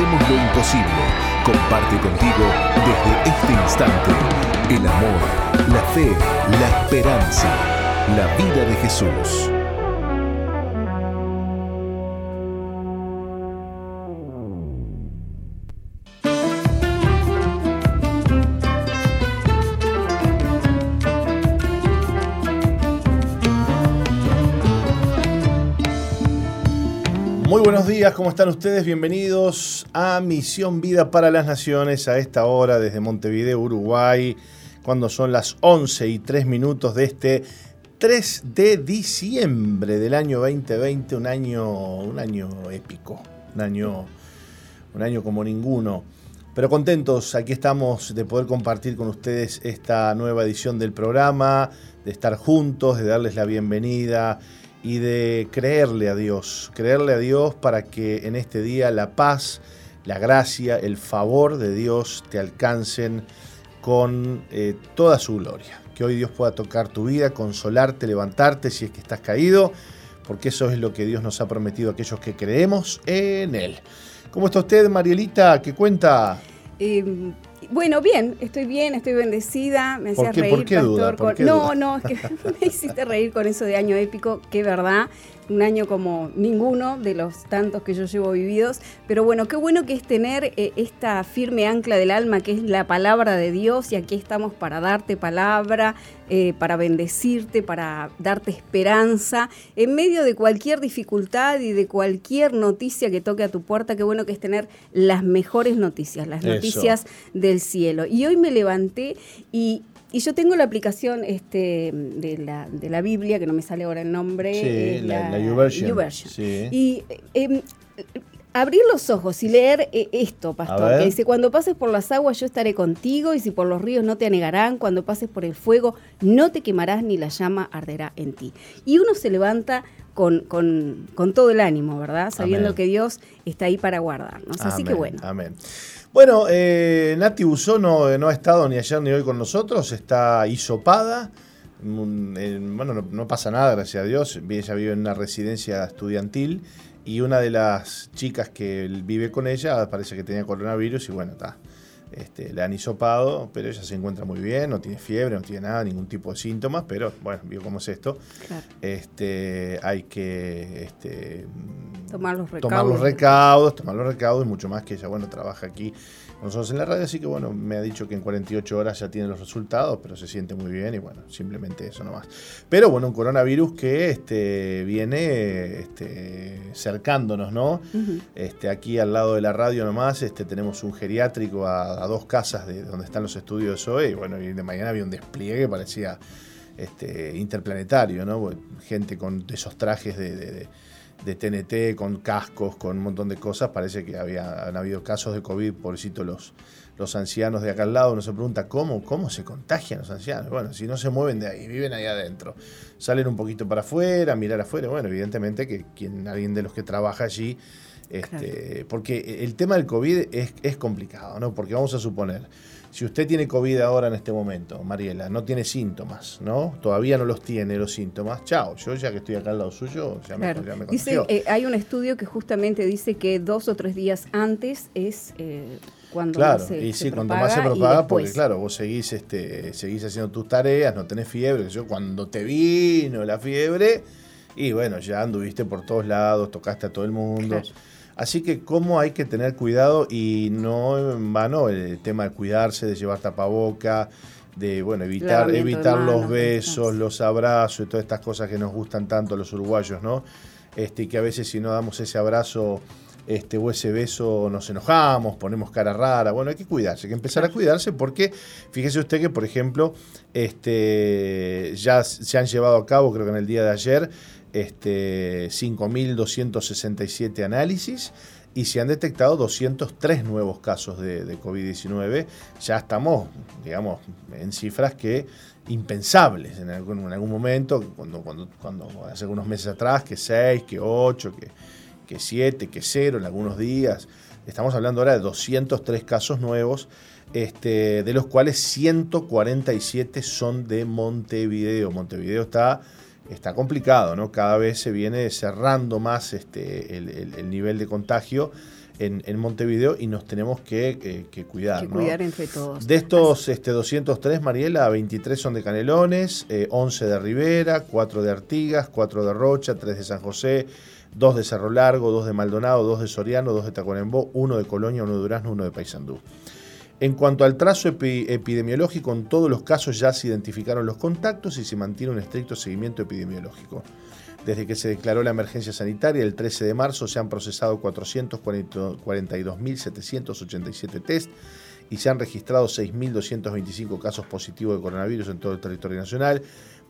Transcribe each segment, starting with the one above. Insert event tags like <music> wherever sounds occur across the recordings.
alcancemos lo imposible. Comparte contigo desde este instante el amor, la fe, la esperanza, la vida de Jesús. Buenos días, ¿cómo están ustedes? Bienvenidos a Misión Vida para las Naciones a esta hora desde Montevideo, Uruguay, cuando son las 11 y 3 minutos de este 3 de diciembre del año 2020, un año, un año épico, un año, un año como ninguno. Pero contentos, aquí estamos de poder compartir con ustedes esta nueva edición del programa, de estar juntos, de darles la bienvenida y de creerle a Dios, creerle a Dios para que en este día la paz, la gracia, el favor de Dios te alcancen con eh, toda su gloria. Que hoy Dios pueda tocar tu vida, consolarte, levantarte si es que estás caído, porque eso es lo que Dios nos ha prometido a aquellos que creemos en Él. ¿Cómo está usted, Marielita? ¿Qué cuenta? Eh, bueno, bien, estoy bien, estoy bendecida. Me ¿Por hacías qué- reír, qué pastor. con- qué no, duda? no, es que <laughs> me hiciste reír con eso de año épico, que verdad, un año como ninguno de los tantos que yo llevo vividos. Pero bueno, qué bueno que es tener eh, esta firme ancla del alma, que es la palabra de Dios, y aquí estamos para darte palabra, eh, para bendecirte, para darte esperanza, en medio de cualquier dificultad y de cualquier noticia que toque a tu puerta. Qué bueno que es tener las mejores noticias, las Eso. noticias del cielo. Y hoy me levanté y, y yo tengo la aplicación este, de, la, de la Biblia, que no me sale ahora el nombre. Sí, la- la YouVersion. YouVersion. Sí. Y em, abrir los ojos y leer eh, esto, pastor, que dice, cuando pases por las aguas yo estaré contigo, y si por los ríos no te anegarán, cuando pases por el fuego no te quemarás ni la llama arderá en ti. Y uno se levanta con, con- con todo el ánimo, ¿verdad? Sabiendo Amén. que Dios está ahí para guardarnos. Así que bueno. Amén. Bueno, eh, Nati Busó no, no ha estado ni ayer ni hoy con nosotros, está hisopada. Eh, bueno, no, no pasa nada, gracias a Dios. Ella vive en una residencia estudiantil y una de las chicas que vive con ella parece que tenía coronavirus y bueno, está. Este, le han hisopado, pero ella se encuentra muy bien, no tiene fiebre, no tiene nada, ningún tipo de síntomas, pero bueno, vio cómo es esto. Claro. Este, hay que este, Tomar los recaudos. tomar los recaudos, tomar los recaudos y mucho más que ella, bueno, trabaja aquí nosotros en la radio, así que bueno, me ha dicho que en 48 horas ya tiene los resultados, pero se siente muy bien y bueno, simplemente eso nomás. Pero bueno, un coronavirus que este, viene este, cercándonos, ¿no? Este, aquí al lado de la radio nomás este, tenemos un geriátrico a, a dos casas de donde están los estudios de SOE y bueno, y de mañana había un despliegue parecía este, interplanetario, ¿no? Gente con esos trajes de, de- de- de TNT, con cascos, con un montón de cosas, parece que había, han habido casos de COVID, pobrecito los, los ancianos de acá al lado, uno se pregunta cómo, cómo se contagian los ancianos. Bueno, si no se mueven de ahí, viven ahí adentro, salen un poquito para afuera, mirar afuera, bueno, evidentemente que quien, alguien de los que trabaja allí, este, porque el tema del COVID es, es complicado, ¿no? Porque vamos a suponer, si usted tiene COVID ahora en este momento, Mariela, no tiene síntomas, ¿no? Todavía no los tiene los síntomas, chao, yo ya que estoy acá al lado suyo, ya me, Claro. ya me Dice, eh, hay un estudio que justamente dice que dos o tres días antes es eh, cuando Claro, más se, y se sí, cuanto más se propaga porque claro, vos seguís, este, seguís haciendo tus tareas, no tenés fiebre, yo cuando te vino la fiebre, y bueno, ya anduviste por todos lados, tocaste a todo el mundo. Claro. Así que cómo hay que tener cuidado y no en vano el tema de cuidarse, de llevar tapaboca, de bueno, evitar, evitar los besos, los abrazos y todas estas cosas que nos gustan tanto a los uruguayos, ¿no? Este, que a veces si no damos ese abrazo este, o ese beso nos enojamos, ponemos cara rara. Bueno, hay que cuidarse, hay que empezar a cuidarse porque fíjese usted que, por ejemplo, este, ya se han llevado a cabo, creo que en el día de ayer, este, 5.267 análisis y se han detectado 203 nuevos casos de, de COVID-19. Ya estamos, digamos, en cifras que impensables en algún, en algún momento, cuando hace algunos meses atrás, que 6, que 8, que, que 7, que 0 en algunos días. Estamos hablando ahora de 203 casos nuevos, este, de los cuales 147 son de Montevideo. Montevideo está está complicado, ¿no? Cada vez se viene cerrando más este, el nivel de contagio en, Montevideo y nos tenemos que, eh, cuidar. Que cuidar entre todos. De estos este, 203, Mariela, 23 son de Canelones, 11 eh, de Rivera, 4 de Artigas, 4 de Rocha, 3 de San José, 2 de Cerro Largo, 2 de Maldonado, 2 de Soriano, 2 de Tacuarembó, 1 de Colonia, 1 de Durazno, 1 de Paysandú. En cuanto al trazo epidemiológico, en todos los casos ya se identificaron los contactos y se mantiene un estricto seguimiento epidemiológico. Desde que se declaró la emergencia sanitaria el 13 de marzo se han procesado 442.787 test y se han registrado 6.225 casos positivos de coronavirus en todo el territorio nacional.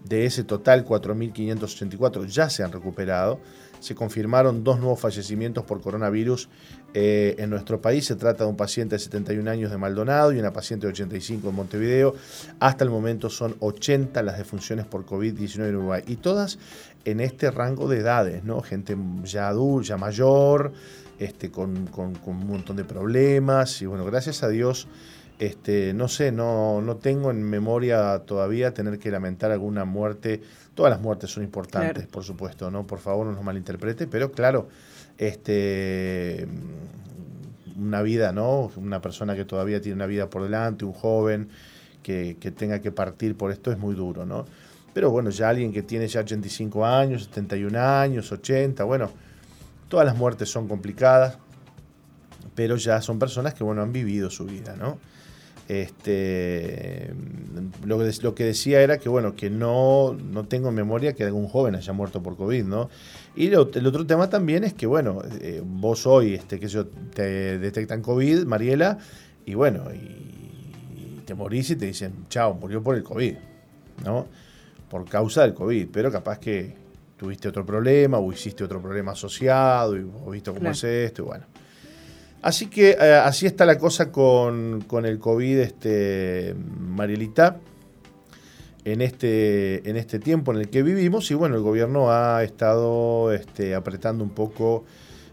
De ese total, 4.584 ya se han recuperado se confirmaron dos nuevos fallecimientos por coronavirus eh, en nuestro país. Se trata de un paciente de 71 años de Maldonado y una paciente de 85 en Montevideo. Hasta el momento son 80 las defunciones por COVID-19 en Uruguay y todas en este rango de edades, ¿no? Gente ya adulta, ya mayor, este, con, con un montón de problemas y bueno, gracias a Dios este, no sé, no, no tengo en memoria todavía tener que lamentar alguna muerte. Todas las muertes son importantes, por supuesto, ¿no? Por favor, no nos malinterprete, pero claro, este una vida, ¿no? Una persona que todavía tiene una vida por delante, un joven que, que tenga que partir por esto es muy duro, ¿no? Pero bueno, ya alguien que tiene ya 85 años, 71 años, 80, bueno, todas las muertes son complicadas, pero ya son personas que, bueno, han vivido su vida, ¿no? Este, lo, que, lo que decía era que, bueno, que no, no tengo en memoria que algún joven haya muerto por COVID, ¿no? Y el otro tema también es que, bueno, eh, vos hoy, este, que yo, te detectan COVID, Mariela, y bueno, y, te morís y te dicen, chao, murió por el COVID, ¿no? Por causa del COVID, pero capaz que tuviste otro problema o hiciste otro problema asociado y vos visto cómo es esto, y bueno. Así que eh, así está la cosa con, el COVID, este, Marielita, en este, en este tiempo en el que vivimos. Y bueno, el gobierno ha estado este, apretando un poco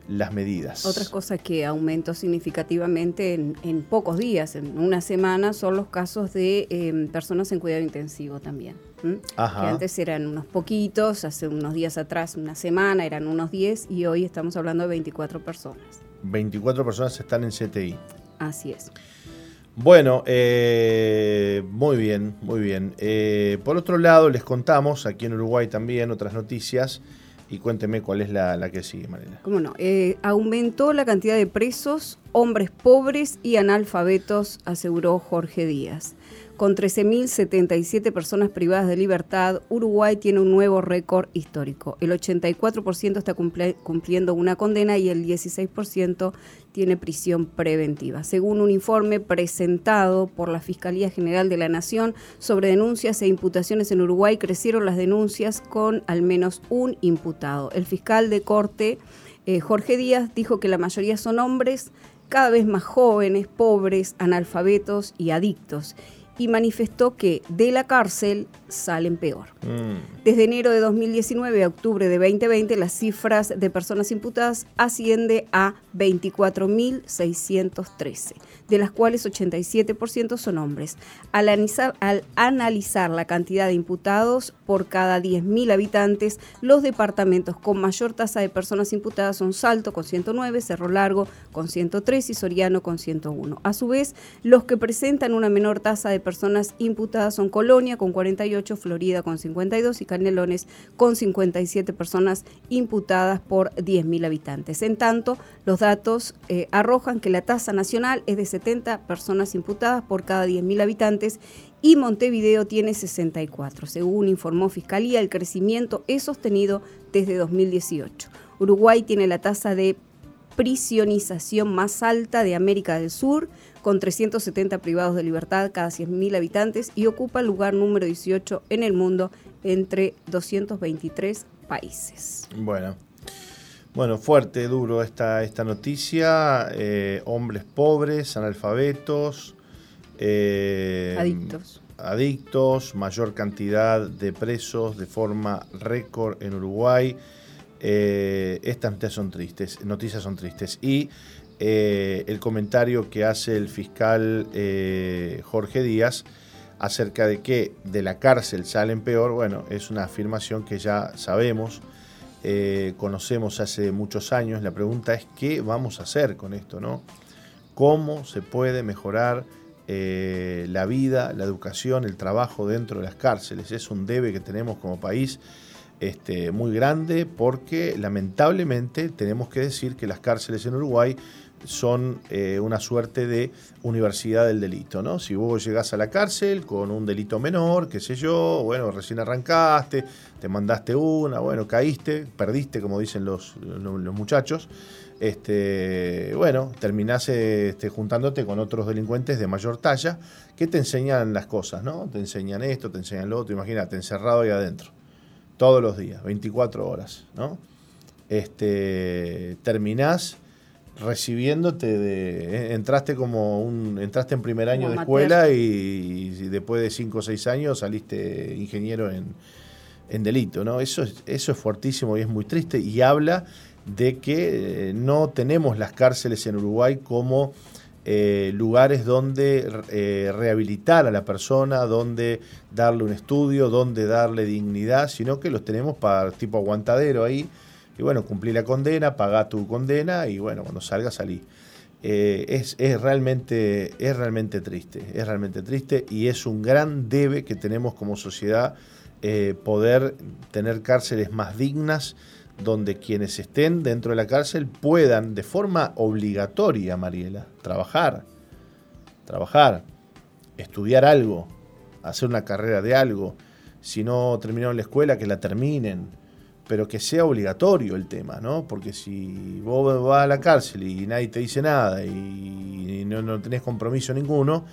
las medidas. Otras cosas que aumentó significativamente en, pocos días, en una semana, son los casos de em, personas en cuidado intensivo también. Que antes eran unos poquitos, hace unos días atrás, una semana, eran unos 10 y hoy estamos hablando de 24 personas. 24 personas están en CTI. Así es. Bueno, eh, muy bien, muy bien. Eh, por otro lado, les contamos aquí en Uruguay también otras noticias y cuénteme cuál es la, que sigue, Marina. ¿Cómo no? Eh, aumentó la cantidad de presos, hombres pobres y analfabetos, aseguró Jorge Díaz. Con 13.077 personas privadas de libertad, Uruguay tiene un nuevo récord histórico. El 84% está cumpliendo una condena y el 16% tiene prisión preventiva. Según un informe presentado por la Fiscalía General de la Nación sobre denuncias e imputaciones en Uruguay, crecieron las denuncias con al menos un imputado. El fiscal de corte, eh, Jorge Díaz, dijo que la mayoría son hombres cada vez más jóvenes, pobres, analfabetos y adictos y manifestó que de la cárcel salen peor. Mm. Desde enero de 2019 a octubre de 2020, las cifras de personas imputadas asciende a 24.613, de las cuales 87% son hombres. Al analizar, al analizar la cantidad de imputados por cada 10.000 habitantes, los departamentos con mayor tasa de personas imputadas son Salto con 109, Cerro Largo con 103 y Soriano con 101. A su vez, los que presentan una menor tasa de personas imputadas son Colonia con 48, Florida con 52 y Canelones con 57 personas imputadas por 10.000 habitantes. En tanto, los datos eh, arrojan que la tasa nacional es de 70 personas imputadas por cada 10.000 habitantes y Montevideo tiene 64. Según informó Fiscalía, el crecimiento es sostenido desde 2018. Uruguay tiene la tasa de prisionización más alta de América del Sur, con 370 privados de libertad cada 100.000 habitantes y ocupa el lugar número 18 en el mundo entre 223 países. Bueno, bueno fuerte, duro esta, esta noticia. Eh, hombres pobres, analfabetos. Eh, adictos. Adictos, mayor cantidad de presos de forma récord en Uruguay. Eh, estas noticias son tristes, noticias son tristes. Y eh, el comentario que hace el fiscal eh, Jorge Díaz acerca de que de la cárcel salen peor, bueno, es una afirmación que ya sabemos, eh, conocemos hace muchos años. La pregunta es qué vamos a hacer con esto, ¿no? ¿Cómo se puede mejorar la vida, la educación, el trabajo dentro de las cárceles? Es un debe que tenemos como país. Este, muy grande porque lamentablemente tenemos que decir que las cárceles en Uruguay son eh, una suerte de universidad del delito, ¿no? Si vos llegás a la cárcel con un delito menor, qué sé yo, bueno, recién arrancaste, te mandaste una, bueno, caíste, perdiste, como dicen los, los, muchachos, este, bueno, terminás este, juntándote con otros delincuentes de mayor talla que te enseñan las cosas, ¿no? Te enseñan esto, te enseñan lo otro, imagínate, encerrado ahí adentro, todos los días, 24 horas, ¿no? Este, terminás recibiéndote de. Eh, entraste como un. Entraste en primer año de escuela y, después de cinco o seis años saliste ingeniero en, delito, ¿no? Eso es, eso es fuertísimo y es muy triste y habla de que eh, no tenemos las cárceles en Uruguay como eh, lugares donde rehabilitar a la persona, donde darle un estudio, donde darle dignidad, sino que los tenemos para tipo aguantadero ahí y bueno, cumplí la condena, pagá tu condena y bueno, cuando salga salí. Eh, es, realmente, es realmente triste, es realmente triste y es un gran debe que tenemos como sociedad eh, poder tener cárceles más dignas donde quienes estén dentro de la cárcel puedan de forma obligatoria, Mariela, trabajar, trabajar, estudiar algo, hacer una carrera de algo, si no terminaron la escuela, que la terminen, pero que sea obligatorio el tema, ¿no? Porque si vos vas a la cárcel y nadie te dice nada y no, tenés compromiso ninguno,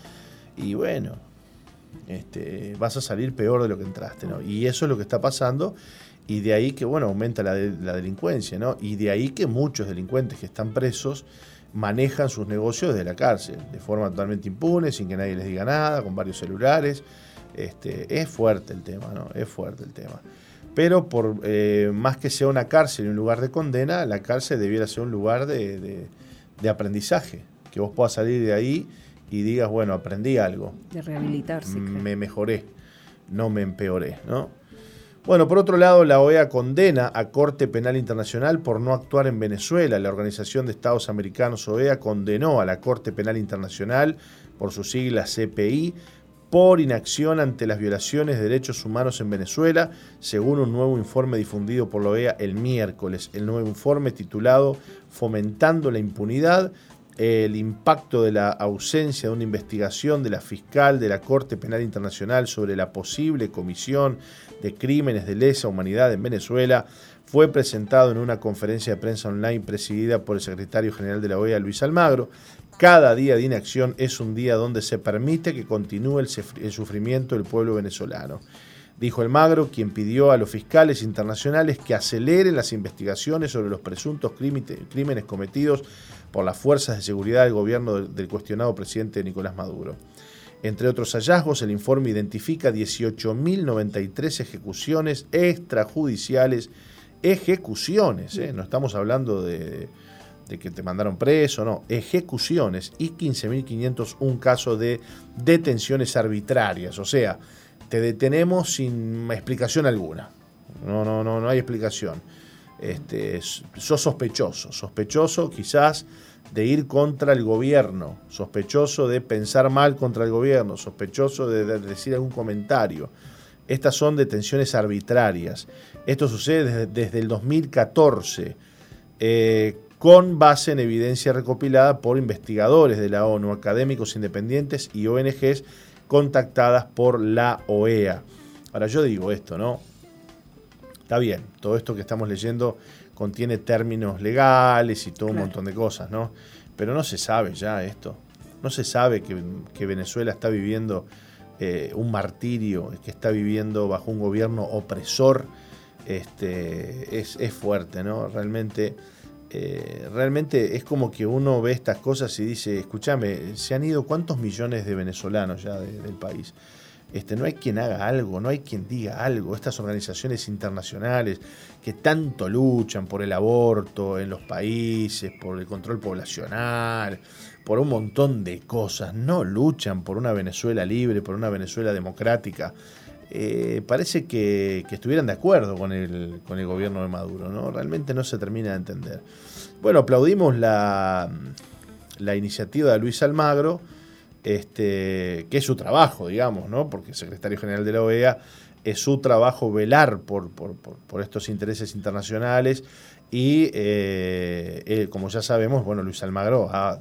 y bueno, este, vas a salir peor de lo que entraste, ¿no? Y eso es lo que está pasando, y de ahí que, bueno, aumenta la, la delincuencia, ¿no? Y de ahí que muchos delincuentes que están presos manejan sus negocios desde la cárcel, de forma totalmente impune, sin que nadie les diga nada, con varios celulares. Este, es fuerte el tema, ¿no? Es fuerte el tema. Pero por eh, más que sea una cárcel y un lugar de condena, la cárcel debiera ser un lugar de, aprendizaje, que vos puedas salir de ahí y digas, bueno, aprendí algo. De rehabilitarse. Me mejoré, no me empeoré, ¿no? Bueno, por otro lado, la OEA condena a Corte Penal Internacional por no actuar en Venezuela. La Organización de Estados Americanos OEA condenó a la Corte Penal Internacional, por su sigla CPI, por inacción ante las violaciones de derechos humanos en Venezuela, según un nuevo informe difundido por la OEA el miércoles. El nuevo informe titulado Fomentando la impunidad, el impacto de la ausencia de una investigación de la fiscal de la Corte Penal Internacional sobre la posible comisión de crímenes de lesa humanidad en Venezuela, fue presentado en una conferencia de prensa online presidida por el secretario general de la OEA, Luis Almagro. Cada día de inacción es un día donde se permite que continúe el, sufrimiento del pueblo venezolano. Dijo el Magro, quien pidió a los fiscales internacionales que aceleren las investigaciones sobre los presuntos crímenes cometidos por las fuerzas de seguridad del gobierno del cuestionado presidente Nicolás Maduro. Entre otros hallazgos, el informe identifica 18.093 ejecuciones extrajudiciales, ejecuciones, ¿eh? no estamos hablando de, de que te mandaron preso, no, ejecuciones y 15.501 casos de detenciones arbitrarias, o sea, te detenemos sin explicación alguna. No, no, no, no hay explicación. Este, sos sospechoso, sospechoso quizás de ir contra el gobierno, sospechoso de pensar mal contra el gobierno, sospechoso de, decir algún comentario. Estas son detenciones arbitrarias. Esto sucede desde, el 2014. Eh, con base en evidencia recopilada por investigadores de la ONU, académicos independientes y ONGs contactadas por la OEA. Ahora yo digo esto, ¿no? Está bien, todo esto que estamos leyendo contiene términos legales y todo un montón de cosas, ¿no? Pero no se sabe ya esto. No se sabe que, Venezuela está viviendo eh, un martirio, que está viviendo bajo un gobierno opresor. Este, es, es fuerte, ¿no? Realmente eh, realmente es como que uno ve estas cosas y dice, escúchame, se han ido cuántos millones de venezolanos ya del país. este, no hay quien haga algo, no hay quien diga algo. Estas organizaciones internacionales que tanto luchan por el aborto en los países, por el control poblacional, por un montón de cosas, no luchan por una Venezuela libre, por una Venezuela democrática. Eh, parece que, estuvieran de acuerdo con el, con el gobierno de Maduro, ¿no? Realmente no se termina de entender. Bueno, aplaudimos la, la iniciativa de Luis Almagro este, que es su trabajo, digamos, ¿no? porque el secretario general de la OEA es su trabajo velar por, por, estos intereses internacionales y, eh, como ya sabemos, bueno, Luis Almagro ha,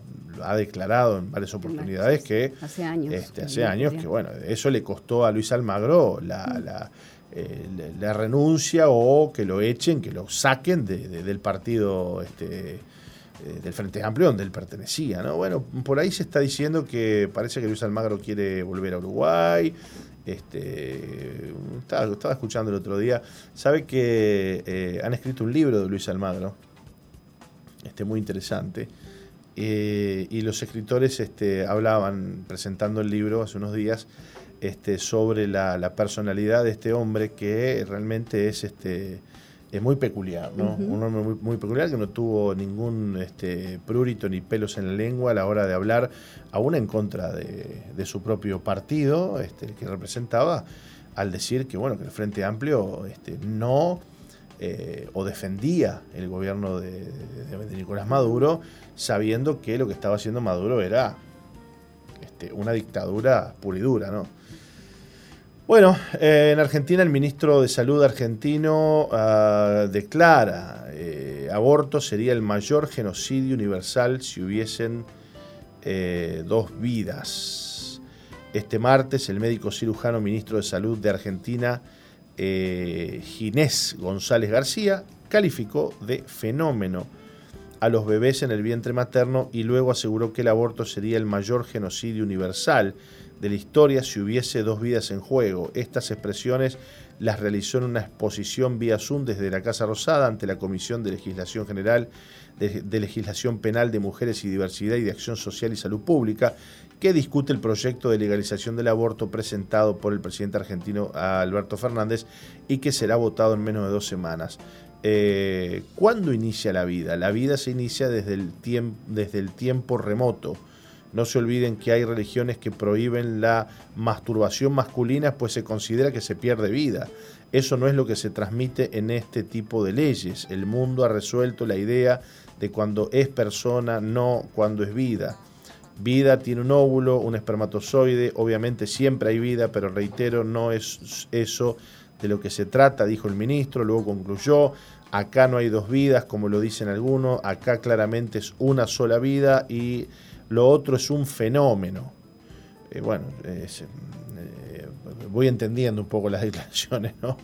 declarado en varias oportunidades que hace años, este, hace años que bueno, eso le costó a Luis Almagro la, eh, renuncia o que lo echen, que lo saquen del partido este, eh, del Frente Amplio donde él pertenecía. ¿no? Bueno, por ahí se está diciendo que parece que Luis Almagro quiere volver a Uruguay. Este, estaba, escuchando el otro día. Sabe que eh, han escrito un libro de Luis Almagro, este, muy interesante. Eh, y los escritores este, hablaban, presentando el libro hace unos días, este, sobre la, personalidad de este hombre que realmente es este, es muy peculiar, ¿no? Un hombre muy, peculiar que no tuvo ningún este, prurito ni pelos en la lengua a la hora de hablar, aún en contra de, su propio partido, este, que representaba, al decir que, bueno, que el Frente Amplio este, no eh, o defendía el gobierno de, de, Nicolás Maduro, sabiendo que lo que estaba haciendo Maduro era este, una dictadura pura y dura, ¿no? Bueno, eh, en Argentina el ministro de Salud argentino ah, declara eh, aborto sería el mayor genocidio universal si hubiesen eh, dos vidas. Este martes el médico cirujano ministro de Salud de Argentina, Ginés González García, calificó de fenómeno a los bebés en el vientre materno y luego aseguró que el aborto sería el mayor genocidio universal de la historia si hubiese dos vidas en juego. Estas expresiones las realizó en una exposición vía Zoom desde la Casa Rosada ante la Comisión de Legislación General de, Legislación Penal de Mujeres y Diversidad y de Acción Social y Salud Pública, que discute el proyecto de legalización del aborto presentado por el presidente argentino Alberto Fernández y que será votado en menos de dos semanas. Eh, ¿Cuándo inicia la vida? La vida se inicia desde el, desde el tiempo remoto no se olviden que hay religiones que prohíben la masturbación masculina, pues se considera que se pierde vida. Eso no es lo que se transmite en este tipo de leyes. El mundo ha resuelto la idea de cuando es persona, no cuando es vida. Vida tiene un óvulo, un espermatozoide, obviamente siempre hay vida, pero reitero, no es eso de lo que se trata, dijo el ministro, luego concluyó, acá no hay dos vidas, como lo dicen algunos, acá claramente es una sola vida y lo otro es un fenómeno. Eh, bueno, eh, voy entendiendo un poco las <laughs> declaraciones, ¿no?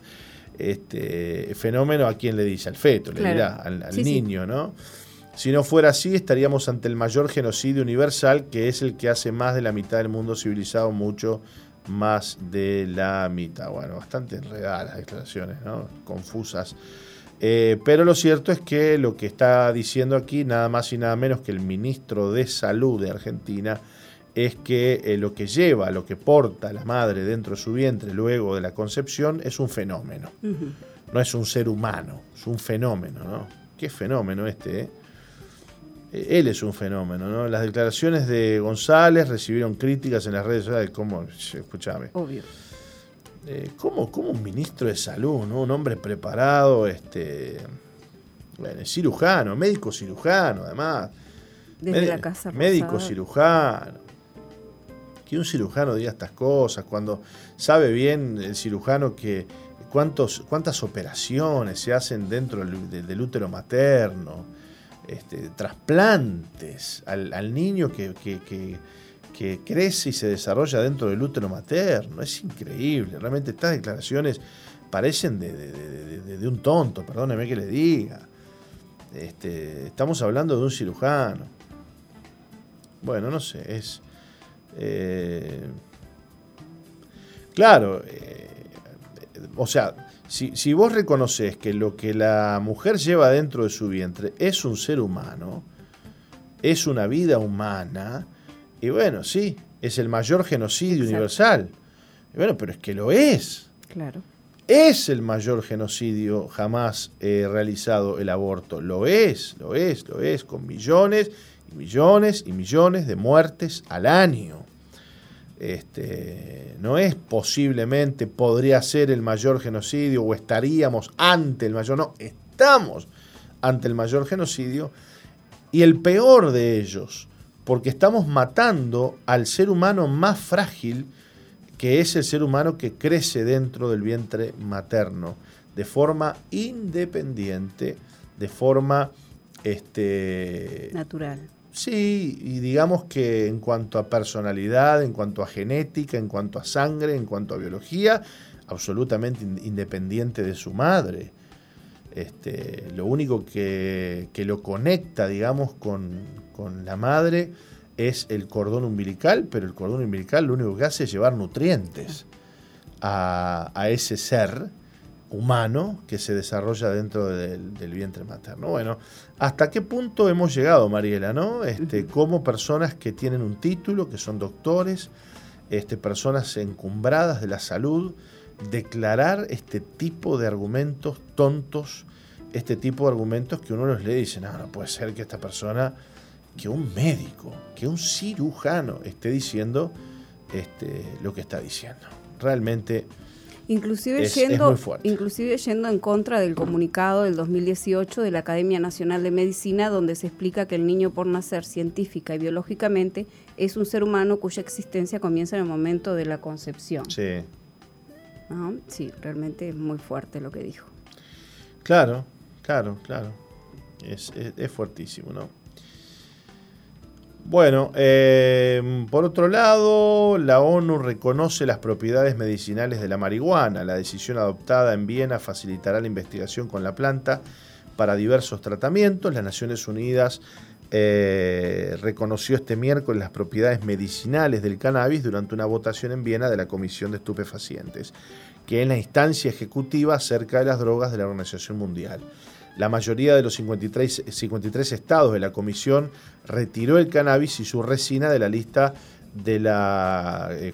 Este, fenómeno a quién le dice, al feto, le dirá, al, niño, ¿no? Si no fuera así, estaríamos ante el mayor genocidio universal, que es el que hace más de la mitad del mundo civilizado, mucho más de la mitad. Bueno, bastante enredadas las declaraciones, ¿no? Confusas. Eh, pero lo cierto es que lo que está diciendo aquí, nada más y nada menos que el ministro de Salud de Argentina, es que eh, lo que lleva, lo que porta la madre dentro de su vientre luego de la concepción es un fenómeno. No es un ser humano, es un fenómeno, ¿no? Qué fenómeno este, ¿eh? Él es un fenómeno, ¿no? Las declaraciones de González recibieron críticas en las redes sociales, como, escúchame. Obvio eh, ¿cómo, un ministro de salud, ¿no? un hombre preparado, este, bueno, cirujano, médico cirujano, además. Desde la casa Médico cirujano. Que un cirujano diga estas cosas, cuando sabe bien el cirujano que cuántos, cuántas operaciones se hacen dentro del, útero materno, este, trasplantes al, niño que que crece y se desarrolla dentro del útero materno. Es increíble. Realmente estas declaraciones parecen de, un tonto, perdóneme que le diga. Este, estamos hablando de un cirujano. Bueno, no sé, es... Eh, claro, eh, o sea, si, si, vos reconoces que lo que la mujer lleva dentro de su vientre es un ser humano, es una vida humana, y bueno, sí, es el mayor genocidio universal. bueno, pero es que lo es. Claro. Es el mayor genocidio jamás eh, realizado el aborto. Lo es, lo es, lo es, con millones y millones y millones de muertes al año. Este, no es posiblemente, podría ser el mayor genocidio o estaríamos ante el mayor, no, estamos ante el mayor genocidio y el peor de ellos, porque estamos matando al ser humano más frágil, que es el ser humano que crece dentro del vientre materno, de forma independiente, de forma este, natural. Sí, y digamos que en cuanto a personalidad, en cuanto a genética, en cuanto a sangre, en cuanto a biología, absolutamente independiente de su madre. Este, lo único que, lo conecta, digamos, con, la madre es el cordón umbilical, pero el cordón umbilical lo único que hace es llevar nutrientes a, ese ser humano que se desarrolla dentro del, vientre materno. Bueno, ¿hasta qué punto hemos llegado, Mariela? ¿no? Este, como personas que tienen un título, que son doctores, este, personas encumbradas de la salud, declarar este tipo de argumentos tontos, este tipo de argumentos que uno los lee y dice, no, no puede ser que esta persona, que un médico, que un cirujano esté diciendo este, lo que está diciendo. Realmente Inclusive, yendo, inclusive yendo en contra del comunicado del 2018 de la Academia Nacional de Medicina, donde se explica que el niño por nacer científica y biológicamente es un ser humano cuya existencia comienza en el momento de la concepción. Sí. Sí, realmente es muy fuerte lo que dijo. Claro, claro, claro. Es, fuertísimo, ¿no? Bueno, eh, por otro lado, la ONU reconoce las propiedades medicinales de la marihuana. La decisión adoptada en Viena facilitará la investigación con la planta para diversos tratamientos. Las Naciones Unidas eh, reconoció este miércoles las propiedades medicinales del cannabis durante una votación en Viena de la Comisión de Estupefacientes, que es la instancia ejecutiva acerca de las drogas de la Organización Mundial. La mayoría de los 53, 53 estados de la Comisión retiró el cannabis y su resina de la lista de la eh,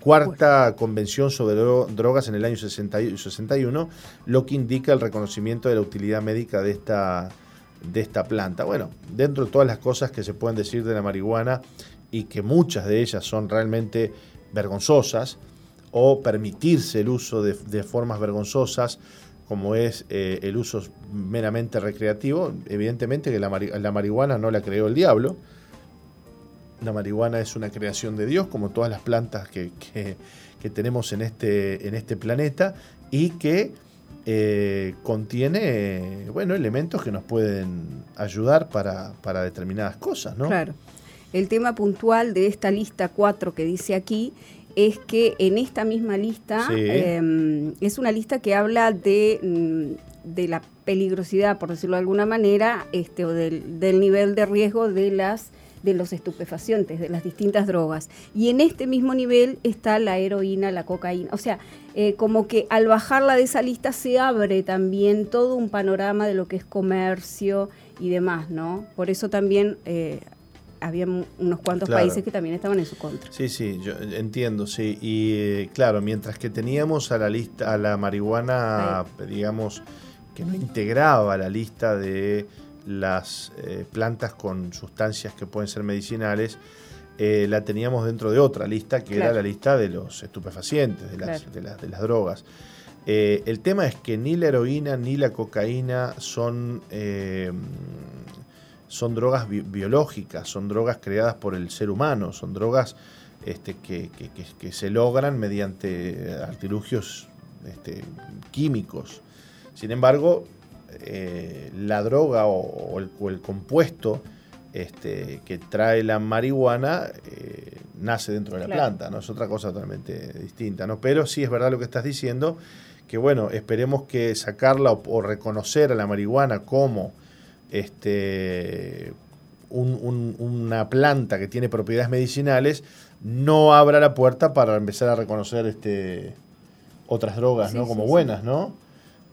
cuarta convención sobre drogas en el año 61, lo que indica el reconocimiento de la utilidad médica de esta de esta planta. Bueno, dentro de todas las cosas que se pueden decir de la marihuana y que muchas de ellas son realmente vergonzosas, o permitirse el uso de, formas vergonzosas, como es eh, el uso meramente recreativo, evidentemente que la, marihuana no la creó el diablo, la marihuana es una creación de Dios, como todas las plantas que, tenemos en este, en este planeta, y que eh, contiene bueno, elementos que nos pueden ayudar para, determinadas cosas, ¿no? Claro. El tema puntual de esta lista 4 que dice aquí es que en esta misma lista em, es una lista que habla de, mm, de, la peligrosidad, por decirlo de alguna manera, este, o del, del nivel de riesgo de las de los estupefacientes, de las distintas drogas. Y en este mismo nivel está la heroína, la cocaína. O sea, eh, como que al bajarla de esa lista se abre también todo un panorama de lo que es comercio y demás, ¿no? Por eso también... Eh, había unos cuantos países que también estaban en su contra. Sí, sí, yo entiendo, sí. Y eh, claro, mientras que teníamos a la lista, a la marihuana, digamos, que no integraba la lista de las eh, plantas con sustancias que pueden ser medicinales, eh, la teníamos dentro de otra lista, que era la lista de los estupefacientes, de las, de las, drogas. Eh, el tema es que ni la heroína ni la cocaína son, son drogas biológicas, son drogas creadas por el ser humano, son drogas este, que, que, se logran mediante artilugios este, químicos. Sin embargo, eh, la droga o, el, compuesto este, que trae la marihuana eh, nace dentro de la planta, ¿no? Es otra cosa totalmente distinta, ¿no? Pero sí es verdad lo que estás diciendo, que bueno, esperemos que sacarla o, reconocer a la marihuana como este, una planta que tiene propiedades medicinales no abra la puerta para empezar a reconocer este, otras drogas, ¿no? Como buenas, ¿no?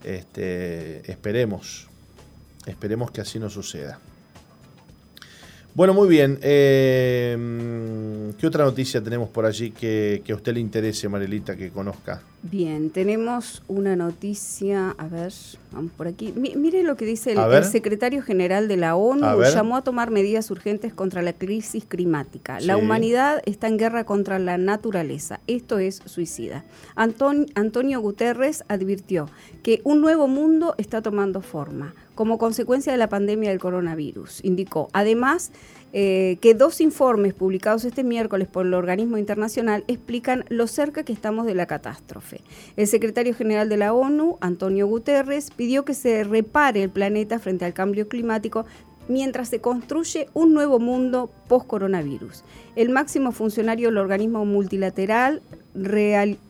Este, esperemos, esperemos que así no suceda. Bueno, muy bien. Eh, ¿Qué otra noticia tenemos por allí que, a usted le interese, Marilita, que conozca? Bien, tenemos una noticia, a ver, vamos por aquí. mire lo que dice el, secretario general de la ONU, llamó a tomar medidas urgentes contra la crisis climática. La humanidad está en guerra contra la naturaleza, esto es suicida. Antonio Guterres advirtió que un nuevo mundo está tomando forma como consecuencia de la pandemia del coronavirus. Indicó, además, eh, que dos informes publicados este miércoles por el organismo internacional explican lo cerca que estamos de la catástrofe. El secretario general de la ONU, Antonio Guterres, pidió que se repare el planeta frente al cambio climático mientras se construye un nuevo mundo post-coronavirus. El máximo funcionario del organismo multilateral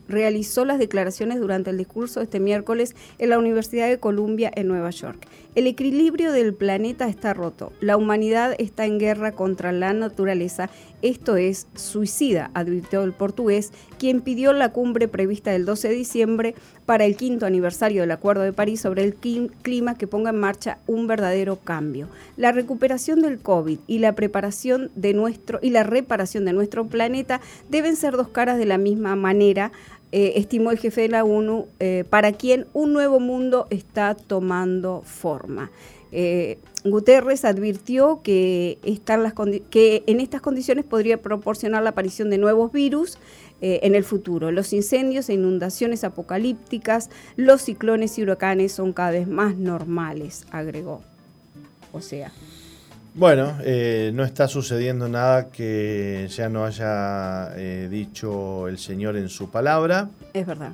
realizó las declaraciones durante el discurso este miércoles en la Universidad de Columbia en Nueva York. El equilibrio del planeta está roto. La humanidad está en guerra contra la naturaleza. Esto es suicida, advirtió el portugués, quien pidió la cumbre prevista el 12 de diciembre para el quinto aniversario del Acuerdo de París sobre el clima que ponga en marcha un verdadero cambio. La recuperación del COVID y la preparación de nuestro y la de nuestro planeta deben ser dos caras de la misma manera, eh, estimó el jefe de la ONU, eh, para quien un nuevo mundo está tomando forma. Eh, Guterres advirtió que, están las que en estas condiciones podría proporcionar la aparición de nuevos virus en el futuro. Los incendios e inundaciones apocalípticas, los ciclones y huracanes son cada vez más normales, agregó. O sea, bueno, eh, no está sucediendo nada que ya no haya eh, dicho el Señor en su palabra. Es verdad.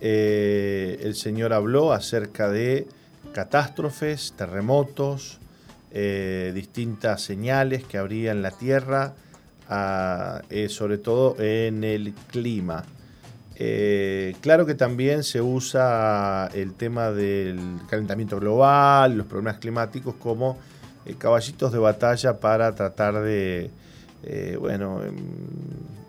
Eh, el Señor habló acerca de catástrofes, terremotos, distintas señales que habría en la tierra, sobre todo en el clima. claro que también se usa el tema del calentamiento global, los problemas climáticos como eh, caballitos de batalla para tratar de, eh, bueno, em,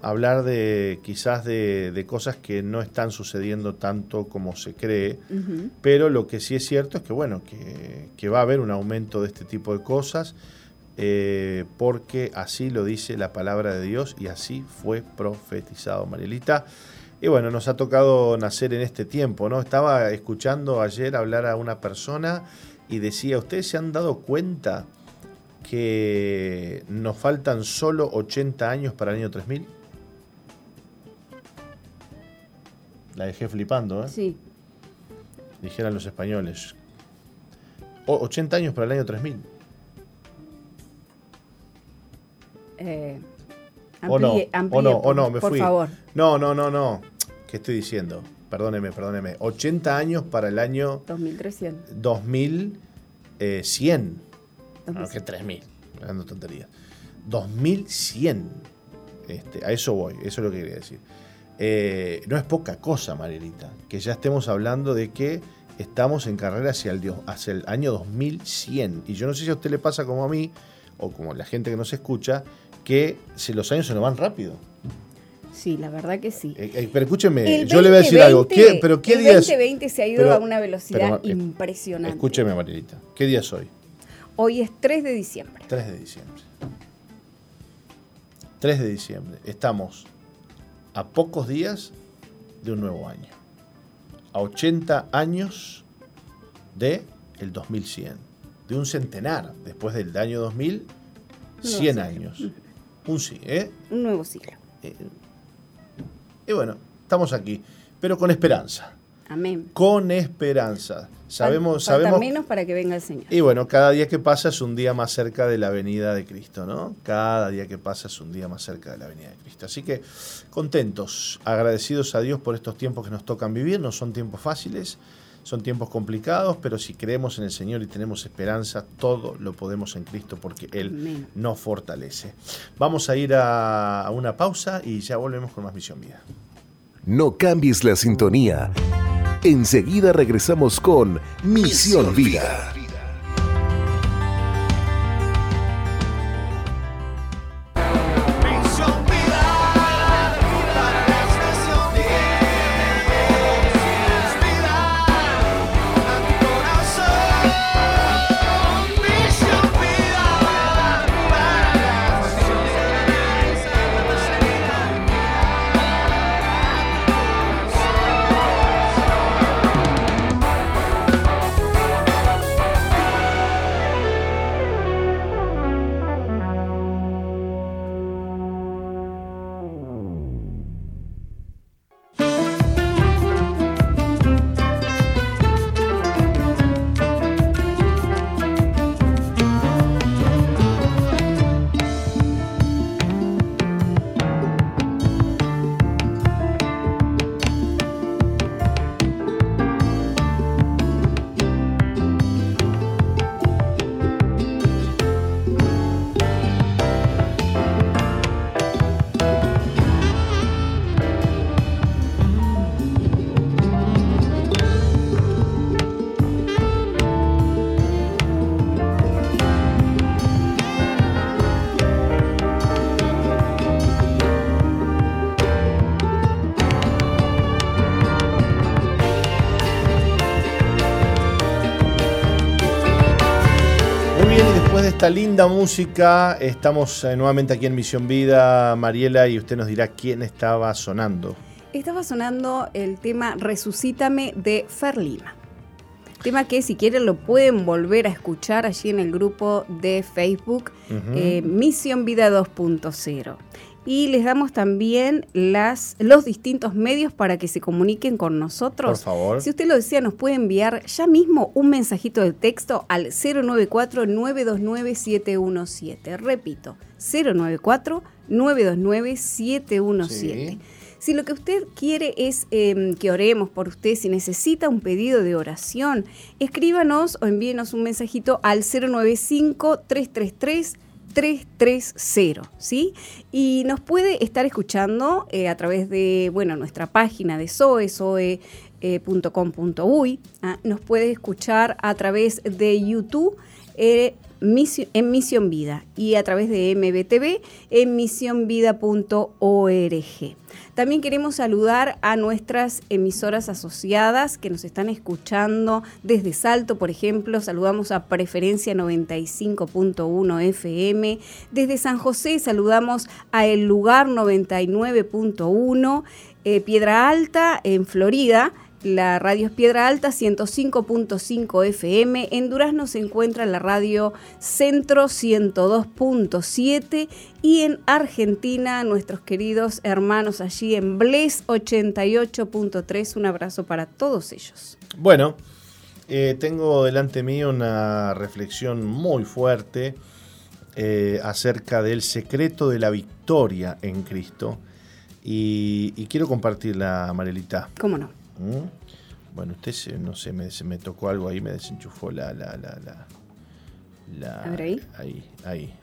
hablar de quizás de, cosas que no están sucediendo tanto como se cree, pero lo que sí es cierto es que, bueno, que, va a haber un aumento de este tipo de cosas. Eh, porque así lo dice la palabra de Dios y así fue profetizado, Marielita. Y bueno, nos ha tocado nacer en este tiempo, ¿no? Estaba escuchando ayer hablar a una persona y decía, ¿ustedes se han dado cuenta que nos faltan solo 80 años para el año 3000? La dejé flipando, ¿eh? Sí. Dijeran los españoles. 80 años para el año 3000. Eh, o no, o no, o no, me por fui. favor. No, no, no, no. ¿Qué estoy diciendo? Perdóneme, perdóneme. 80 años para el año... 2300. 2100. No, que 3.000, hablando tonterías. 2.100. Este, a eso voy, eso es lo que quería decir. Eh, no es poca cosa, Marilita, que ya estemos hablando de que estamos en carrera hacia el, hacia el año 2100. Y yo no sé si a usted le pasa como a mí, o como a la gente que nos escucha, que si los años se nos van rápido. Sí, la verdad que sí. Eh, eh, pero escúcheme, yo le voy a decir algo. ¿Qué, pero ¿qué el 2020 se ha ido a una velocidad impresionante. Escúcheme, Marilita. ¿Qué día es hoy? Hoy es 3 de diciembre. 3 de diciembre. 3 de diciembre. Estamos a pocos días de un nuevo año. A 80 años de el 2100. De un centenar. Después del año 2000, 100 años. Un sí, ¿eh? Un nuevo siglo. Eh, y bueno, estamos aquí, pero con esperanza. Amén. Con esperanza. Sabemos, Falta sabemos. menos para que venga el Señor. Y bueno, cada día que pasa es un día más cerca de la venida de Cristo, ¿no? Cada día que pasa es un día más cerca de la venida de Cristo. Así que contentos, agradecidos a Dios por estos tiempos que nos tocan vivir. No son tiempos fáciles, son tiempos complicados, pero si creemos en el Señor y tenemos esperanza, todo lo podemos en Cristo porque Él nos fortalece. Vamos a ir a una pausa y ya volvemos con más Misión Vida. No cambies la sintonía. Enseguida regresamos con Misión Vida. Esta linda música estamos eh, nuevamente aquí en Misión Vida, Mariela, y usted nos dirá quién estaba sonando. Estaba sonando el tema Resucítame de Ferlima. Tema que si quieren lo pueden volver a escuchar allí en el grupo de Facebook eh, Misión Vida 2.0 y les damos también las, los distintos medios para que se comuniquen con nosotros. Por favor. Si usted lo desea, nos puede enviar ya mismo un mensajito de texto al 094-929-717. Repito, 094-929-717. Si lo que usted quiere es em, que oremos por usted, si necesita un pedido de oración, escríbanos o envíenos un mensajito al 095 333 330, ¿sí? Y nos puede estar escuchando eh, a través de, bueno, nuestra página de SOE, soe.com.uy. ¿ah? Nos puede escuchar a través de YouTube. Eh, en Misión Vida y a través de MBTV en misionvida.org. También queremos saludar a nuestras emisoras asociadas que nos están escuchando desde Salto, por ejemplo. Saludamos a Preferencia 95.1 FM. Desde San José saludamos a El Lugar 99.1. Eh, Piedra Alta en Florida la radio es Piedra Alta 105.5 FM. En Durazno se encuentra la radio Centro 102.7 y en Argentina nuestros queridos hermanos allí en Bles 88.3. Un abrazo para todos ellos. Bueno, eh, tengo delante mío una reflexión muy fuerte eh, acerca del secreto de la victoria en Cristo y, y quiero compartirla, Marelita. ¿Cómo no? ¿Mm? Bueno, usted no sé, me, se me tocó algo ahí, me desenchufó la. la, la, A ver ahí. Ahí, ahí.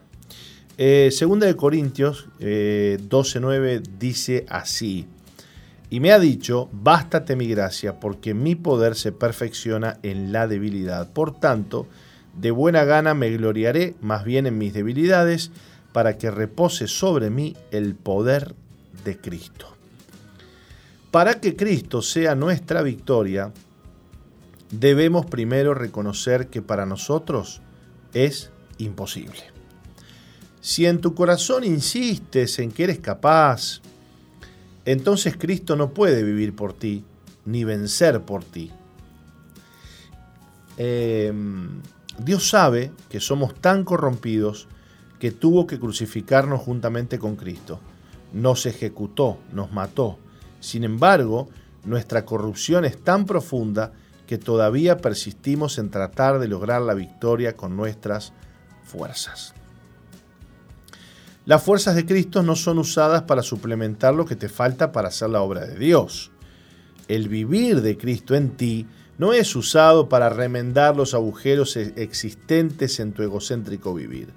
Eh, segunda de Corintios eh, 12.9 dice así. Y me ha dicho, bástate mi gracia, porque mi poder se perfecciona en la debilidad. Por tanto, de buena gana me gloriaré más bien en mis debilidades, para que repose sobre mí el poder de Cristo. Para que Cristo sea nuestra victoria, debemos primero reconocer que para nosotros es imposible. Si en tu corazón insistes en que eres capaz, entonces Cristo no puede vivir por ti ni vencer por ti. Em, Dios sabe que somos tan corrompidos que tuvo que crucificarnos juntamente con Cristo. Nos ejecutó, nos mató, sin embargo, nuestra corrupción es tan profunda que todavía persistimos en tratar de lograr la victoria con nuestras fuerzas. Las fuerzas de Cristo no son usadas para suplementar lo que te falta para hacer la obra de Dios. El vivir de Cristo en ti no es usado para remendar los agujeros e-, existentes en tu egocéntrico vivir.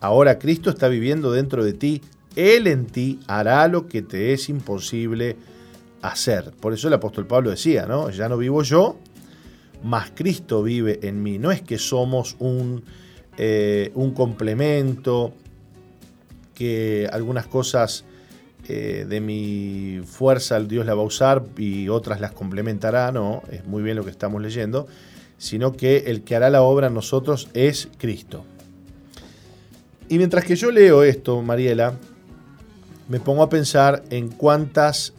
Ahora Cristo está viviendo dentro de ti, Él en ti hará lo que te es imposible hacer. Por eso el apóstol Pablo decía, ¿no? Ya no vivo yo, más Cristo vive en mí. No es que somos un, eh, complemento, que algunas cosas eh, de mi fuerza Dios la va a usar y otras las complementará, no, es muy bien lo que estamos leyendo, sino que el que hará la obra en nosotros es Cristo. Y mientras que yo leo esto, Mariela, me pongo a pensar en cuántas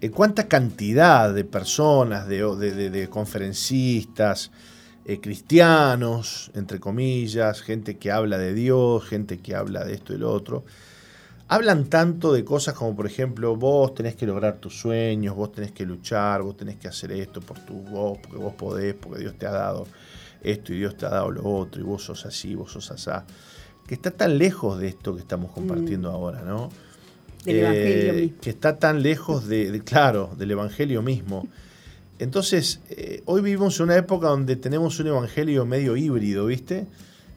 eh, cuánta cantidad de personas, de, conferencistas, eh, cristianos, entre comillas, gente que habla de Dios, gente que habla de esto y lo otro, hablan tanto de cosas como, por ejemplo, vos tenés que lograr tus sueños, vos tenés que luchar, vos tenés que hacer esto por tu voz, porque vos podés, porque Dios te ha dado esto y Dios te ha dado lo otro, y vos sos así, vos sos asá, que está tan lejos de esto que estamos compartiendo mm. ahora, ¿no? Eh, que está tan lejos de, claro, del Evangelio mismo. Entonces, eh, hoy vivimos en una época donde tenemos un Evangelio medio híbrido, ¿viste?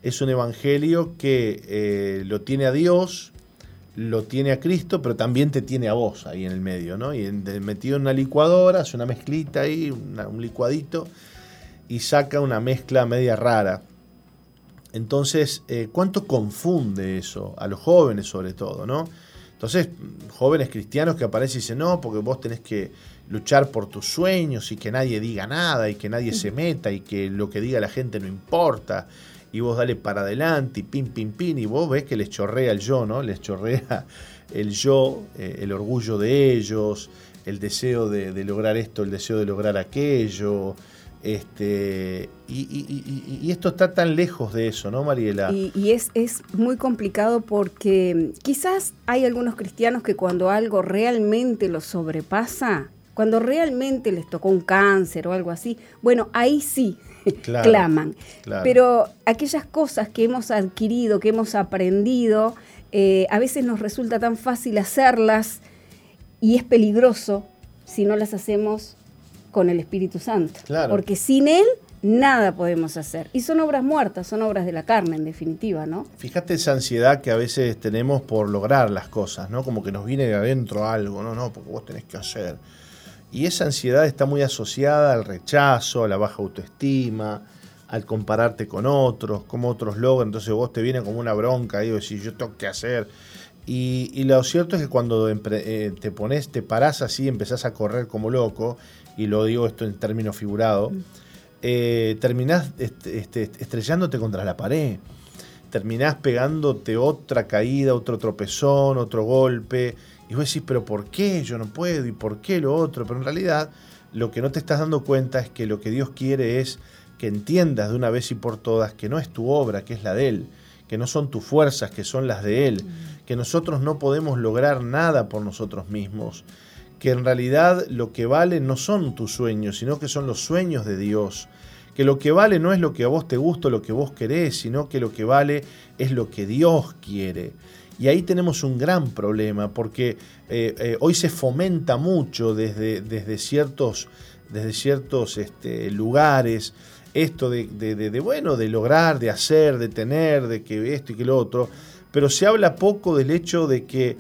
Es un Evangelio que eh, lo tiene a Dios, lo tiene a Cristo, pero también te tiene a vos ahí en el medio, ¿no? Y metido en una licuadora, hace una mezclita ahí, un licuadito, y saca una mezcla media rara. Entonces, ¿cuánto confunde eso? A los jóvenes sobre todo, ¿no? Entonces, jóvenes cristianos que aparecen y dicen, no, porque vos tenés que luchar por tus sueños y que nadie diga nada y que nadie se meta y que lo que diga la gente no importa y vos dale para adelante y pin, pin, pin, y vos ves que les chorrea el yo, ¿no? Les chorrea <laughs> el yo, eh, el orgullo de ellos, el deseo de, lograr esto, el deseo de lograr aquello. Este, y, esto está tan lejos de eso, ¿no, Mariela? Y, es, es muy complicado porque quizás hay algunos cristianos que cuando algo realmente los sobrepasa, cuando realmente les tocó un cáncer o algo así, bueno, ahí sí <laughs> claman. Pero aquellas cosas que hemos adquirido, que hemos aprendido, eh, a veces nos resulta tan fácil hacerlas y es peligroso si no las hacemos con el Espíritu Santo. Porque sin Él nada podemos hacer. Y son obras muertas, son obras de la carne, en definitiva, ¿no? Fíjate esa ansiedad que a veces tenemos por lograr las cosas, ¿no? Como que nos viene de adentro algo, no, no, porque vos tenés que hacer. Y esa ansiedad está muy asociada al rechazo, a la baja autoestima, al compararte con otros, como otros logran, entonces vos te viene como una bronca y decís, yo tengo que hacer. Y, lo cierto es que cuando eh, te pones, te parás así, empezás a correr como loco, y lo digo esto en términos figurados, mm. eh, terminás este, este, estrellándote contra la pared, terminás pegándote otra caída, otro tropezón, otro golpe, y vos decís, pero ¿por qué yo no puedo? ¿Y por qué lo otro? Pero en realidad lo que no te estás dando cuenta es que lo que Dios quiere es que entiendas de una vez y por todas que no es tu obra, que es la de Él, que no son tus fuerzas, que son las de Él, mm. que nosotros no podemos lograr nada por nosotros mismos, que en realidad lo que vale no son tus sueños, sino que son los sueños de Dios, que lo que vale no es lo que a vos te gusta, lo que vos querés, sino que lo que vale es lo que Dios quiere. Y ahí tenemos un gran problema, porque eh, eh, hoy se fomenta mucho desde, desde ciertos, desde ciertos este, lugares esto de, bueno, de lograr, de hacer, de tener, de que esto y que lo otro, pero se habla poco del hecho de que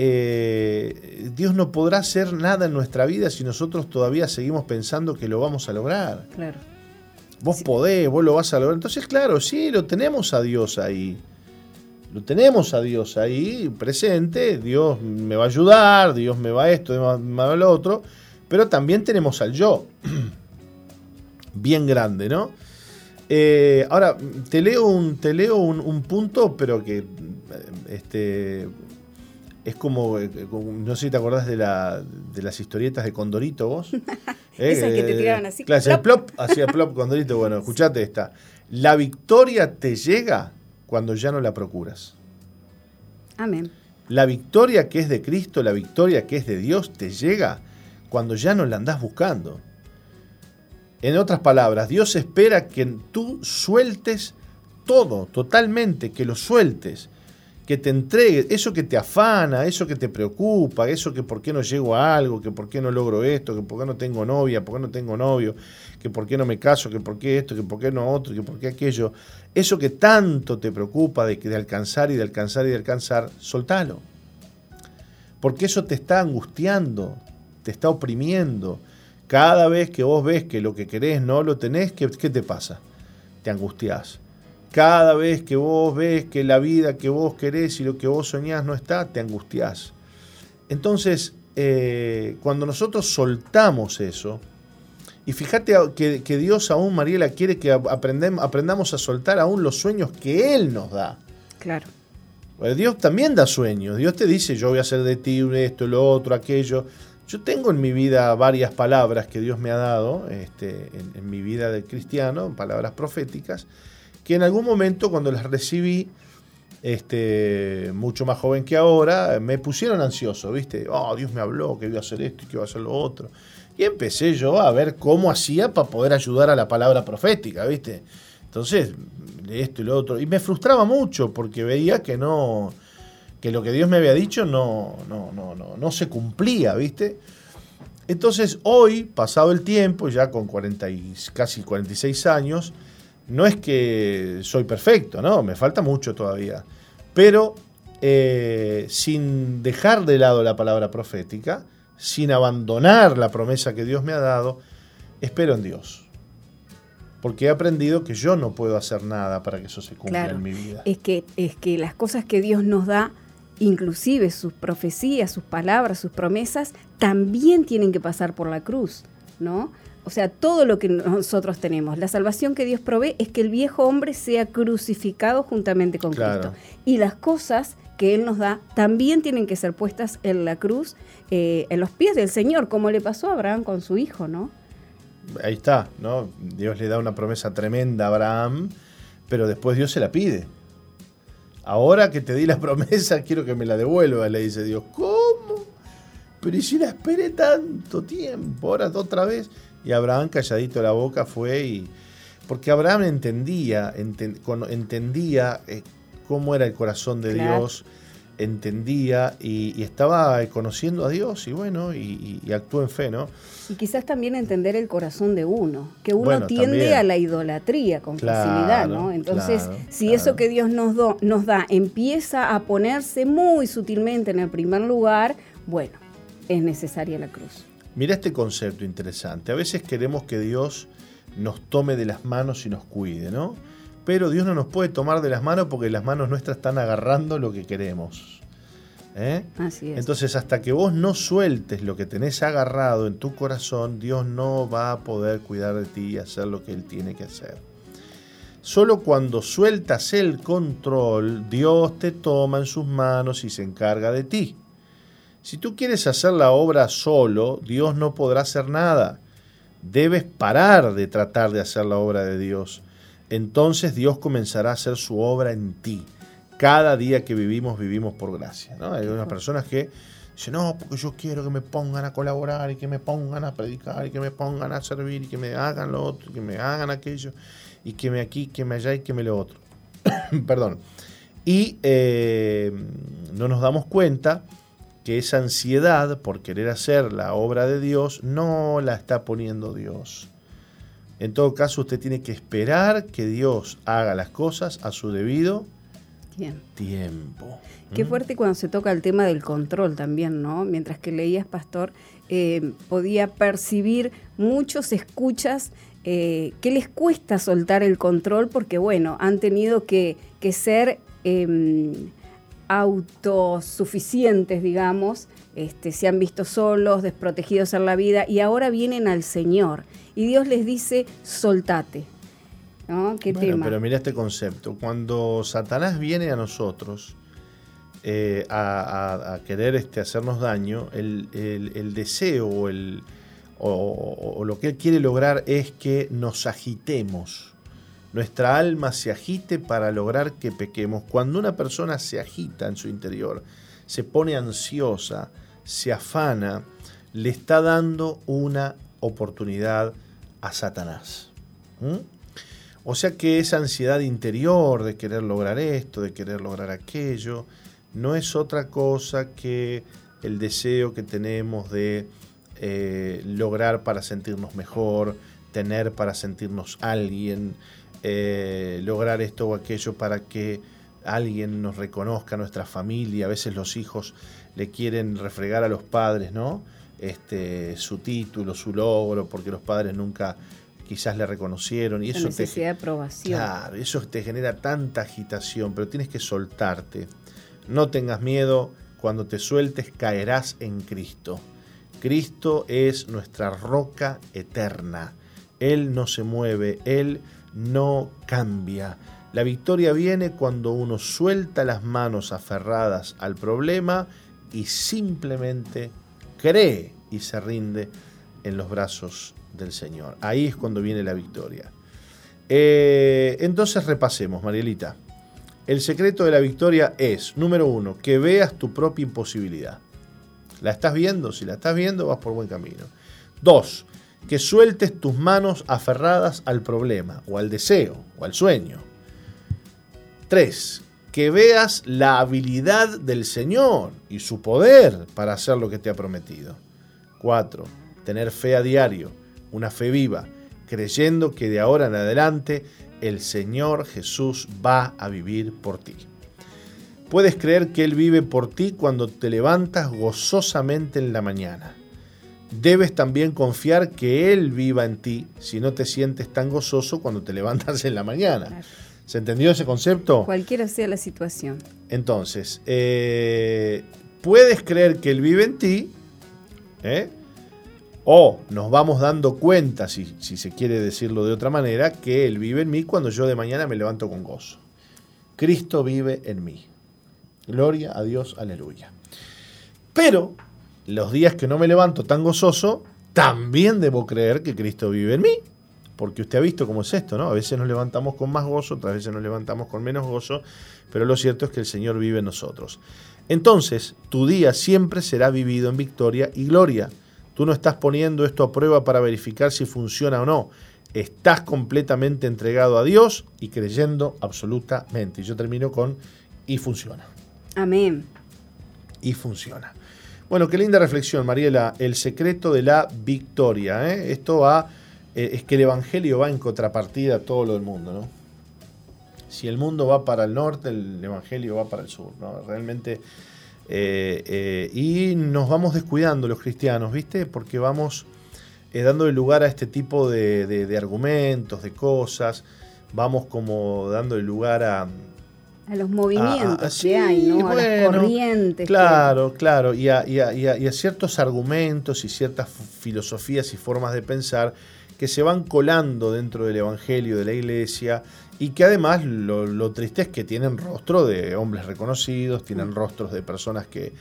eh, Dios no podrá hacer nada en nuestra vida si nosotros todavía seguimos pensando que lo vamos a lograr. Claro. Vos podés, vos lo vas a lograr. Entonces, claro, sí, lo tenemos a Dios ahí lo tenemos a Dios ahí presente, Dios me va a ayudar, Dios me va a esto, me va a lo otro, pero también tenemos al yo, <clears throat> bien grande, ¿no? Eh, ahora, te leo, un, te leo un, punto, pero que este, es como, eh, no sé si te acordás de, la, de las historietas de Condorito vos. <laughs> Esas que te eh, tiraban así. Claro, plop, hacía plop Condorito. Bueno, <laughs> escuchate esta. La victoria te llega cuando ya no la procuras. Amén. La victoria que es de Cristo, la victoria que es de Dios, te llega cuando ya no la andás buscando. En otras palabras, Dios espera que tú sueltes todo, totalmente, que lo sueltes, que te entregues, eso que te afana, eso que te preocupa, eso que por qué no llego a algo, que por qué no logro esto, que por qué no tengo novia, por qué no tengo novio, que por qué no me caso, que por qué esto, que por qué no otro, que por qué aquello. Eso que tanto te preocupa de, de alcanzar y de alcanzar y de alcanzar, soltalo. Porque eso te está angustiando, te está oprimiendo. Cada vez que vos ves que lo que querés no lo tenés, ¿qué, qué te pasa? Te angustiás cada vez que vos ves que la vida que vos querés y lo que vos soñás no está, te angustiás. Entonces, eh, cuando nosotros soltamos eso, y fíjate que, Dios aún, Mariela, quiere que aprendamos a soltar aún los sueños que Él nos da. Claro. Dios también da sueños. Dios te dice, yo voy a hacer de ti esto, lo otro, aquello. Yo tengo en mi vida varias palabras que Dios me ha dado, este, en, en mi vida de cristiano, palabras proféticas, que en algún momento cuando las recibí, este, mucho más joven que ahora, me pusieron ansioso, ¿viste? Oh, Dios me habló que iba a hacer esto y que iba a hacer lo otro. Y empecé yo a ver cómo hacía para poder ayudar a la palabra profética, ¿viste? Entonces, esto y lo otro. Y me frustraba mucho porque veía que no, que lo que Dios me había dicho no, no, no, no, no se cumplía, ¿viste? Entonces, hoy, pasado el tiempo, ya con 40 y, casi 46 años, no es que soy perfecto, no, me falta mucho todavía. Pero eh, sin dejar de lado la palabra profética, sin abandonar la promesa que Dios me ha dado, espero en Dios. Porque he aprendido que yo no puedo hacer nada para que eso se cumpla en mi vida. Es que, es que las cosas que Dios nos da, inclusive sus profecías, sus palabras, sus promesas, también tienen que pasar por la cruz, ¿no? O sea, todo lo que nosotros tenemos. La salvación que Dios provee es que el viejo hombre sea crucificado juntamente con Cristo. Y las cosas que Él nos da también tienen que ser puestas en la cruz, eh, en los pies del Señor, como le pasó a Abraham con su hijo, ¿no? Ahí está, ¿no? Dios le da una promesa tremenda a Abraham, pero después Dios se la pide. Ahora que te di la <laughs> promesa, quiero que me la devuelva, le dice Dios. ¿Cómo? Pero y si la esperé tanto tiempo, ahora otra vez. Y Abraham calladito la boca fue y... Porque Abraham entendía, entendía eh, cómo era el corazón de Dios, entendía y, estaba conociendo a Dios y bueno, y, actuó en fe, ¿no? Y quizás también entender el corazón de uno, que uno tiende a la idolatría con facilidad, ¿no? Entonces, si eso que Dios nos, nos da empieza a ponerse muy sutilmente en el primer lugar, bueno, es necesaria la cruz. Mira este concepto interesante. A veces queremos que Dios nos tome de las manos y nos cuide, ¿no? Pero Dios no nos puede tomar de las manos porque las manos nuestras están agarrando lo que queremos. ¿eh? Así es. Entonces, hasta que vos no sueltes lo que tenés agarrado en tu corazón, Dios no va a poder cuidar de ti y hacer lo que Él tiene que hacer. Solo cuando sueltas el control, Dios te toma en sus manos y se encarga de ti. Si tú quieres hacer la obra solo, Dios no podrá hacer nada. Debes parar de tratar de hacer la obra de Dios. Entonces Dios comenzará a hacer su obra en ti. Cada día que vivimos, vivimos por gracia. Hay unas personas que dicen, no, porque yo quiero que me pongan a colaborar y que me pongan a predicar y que me pongan a servir y que me hagan lo otro, y que me hagan aquello y que me aquí, que me allá y que me lo otro. <coughs> Perdón. Y eh, no nos damos cuenta que esa ansiedad por querer hacer la obra de Dios no la está poniendo Dios. En todo caso, usted tiene que esperar que Dios haga las cosas a su debido tiempo. Qué ¿Mm? fuerte cuando se toca el tema del control también, ¿no? Mientras que leías, Pastor, eh, podía percibir muchos escuchas eh, que les cuesta soltar el control porque, bueno, han tenido que, que ser em, autosuficientes, digamos, este, se han visto solos, desprotegidos en la vida y ahora vienen al Señor. Y Dios les dice, soltate. ¿No? ¿Qué tema? Pero mira este concepto. Cuando Satanás viene a nosotros eh, a, querer este, hacernos daño, el, deseo o lo que él quiere lograr es que nos agitemos nuestra alma se agite para lograr que pequemos. Cuando una persona se agita en su interior, se pone ansiosa, se afana, le está dando una oportunidad a Satanás. O sea que esa ansiedad interior de querer lograr esto, de querer lograr aquello, no es otra cosa que el deseo que tenemos de eh, lograr para sentirnos mejor, tener para sentirnos alguien, eh, lograr esto o aquello para que alguien nos reconozca, nuestra familia. A veces los hijos le quieren refregar a los padres, ¿no? Este, su título, su logro, porque los padres nunca quizás le reconocieron. Y eso necesidad de aprobación. Claro, eso te genera tanta agitación, pero tienes que soltarte. No tengas miedo, cuando te sueltes caerás en Cristo. Cristo es nuestra roca eterna. Él no se mueve, Él no cambia. La victoria viene cuando uno suelta las manos aferradas al problema y simplemente cree y se rinde en los brazos del Señor. Ahí es cuando viene la victoria. Eh, entonces repasemos, Marielita. El secreto de la victoria es, número uno, que veas tu propia imposibilidad. ¿La estás viendo? Si la estás viendo, vas por buen camino. Dos, que sueltes tus manos aferradas al problema, o al deseo, o al sueño. 3. Que veas la habilidad del Señor y su poder para hacer lo que te ha prometido. 4. Tener fe a diario, una fe viva, creyendo que de ahora en adelante el Señor Jesús va a vivir por ti. Puedes creer que Él vive por ti cuando te levantas gozosamente en la mañana debes también confiar que Él viva en ti si no te sientes tan gozoso cuando te levantas en la mañana. ¿Se entendió ese concepto? Cualquiera sea la situación. Entonces, eh, puedes creer que Él vive en ti, ¿eh? O nos vamos dando cuenta, si, si se quiere decirlo de otra manera, que Él vive en mí cuando yo de mañana me levanto con gozo. Cristo vive en mí. Gloria a Dios, aleluya. Pero los días que no me levanto tan gozoso, también debo creer que Cristo vive en mí. Porque usted ha visto cómo es esto, ¿no? A veces nos levantamos con más gozo, otras veces nos levantamos con menos gozo, pero lo cierto es que el Señor vive en nosotros. Entonces, tu día siempre será vivido en victoria y gloria. Tú no estás poniendo esto a prueba para verificar si funciona o no. Estás completamente entregado a Dios y creyendo absolutamente. Y yo termino con y funciona. Amén. Y funciona. Bueno, qué linda reflexión, Mariela. El secreto de la victoria. ¿eh? Esto va, eh, es que el Evangelio va en contrapartida a todo lo del mundo, ¿no? Si el mundo va para el norte, el Evangelio va para el sur, ¿no? Realmente... Eh, y nos vamos descuidando los cristianos, ¿viste? Porque vamos dándole lugar a este tipo de, argumentos, de cosas. Vamos como dándole lugar a, a los movimientos que hay, ¿no? a las corrientes. Claro, claro, y a, y, a, ciertos argumentos y ciertas filosofías y formas de pensar que se van colando dentro del Evangelio de la Iglesia y que además lo, triste es que tienen rostro de hombres reconocidos, tienen rostros de personas que,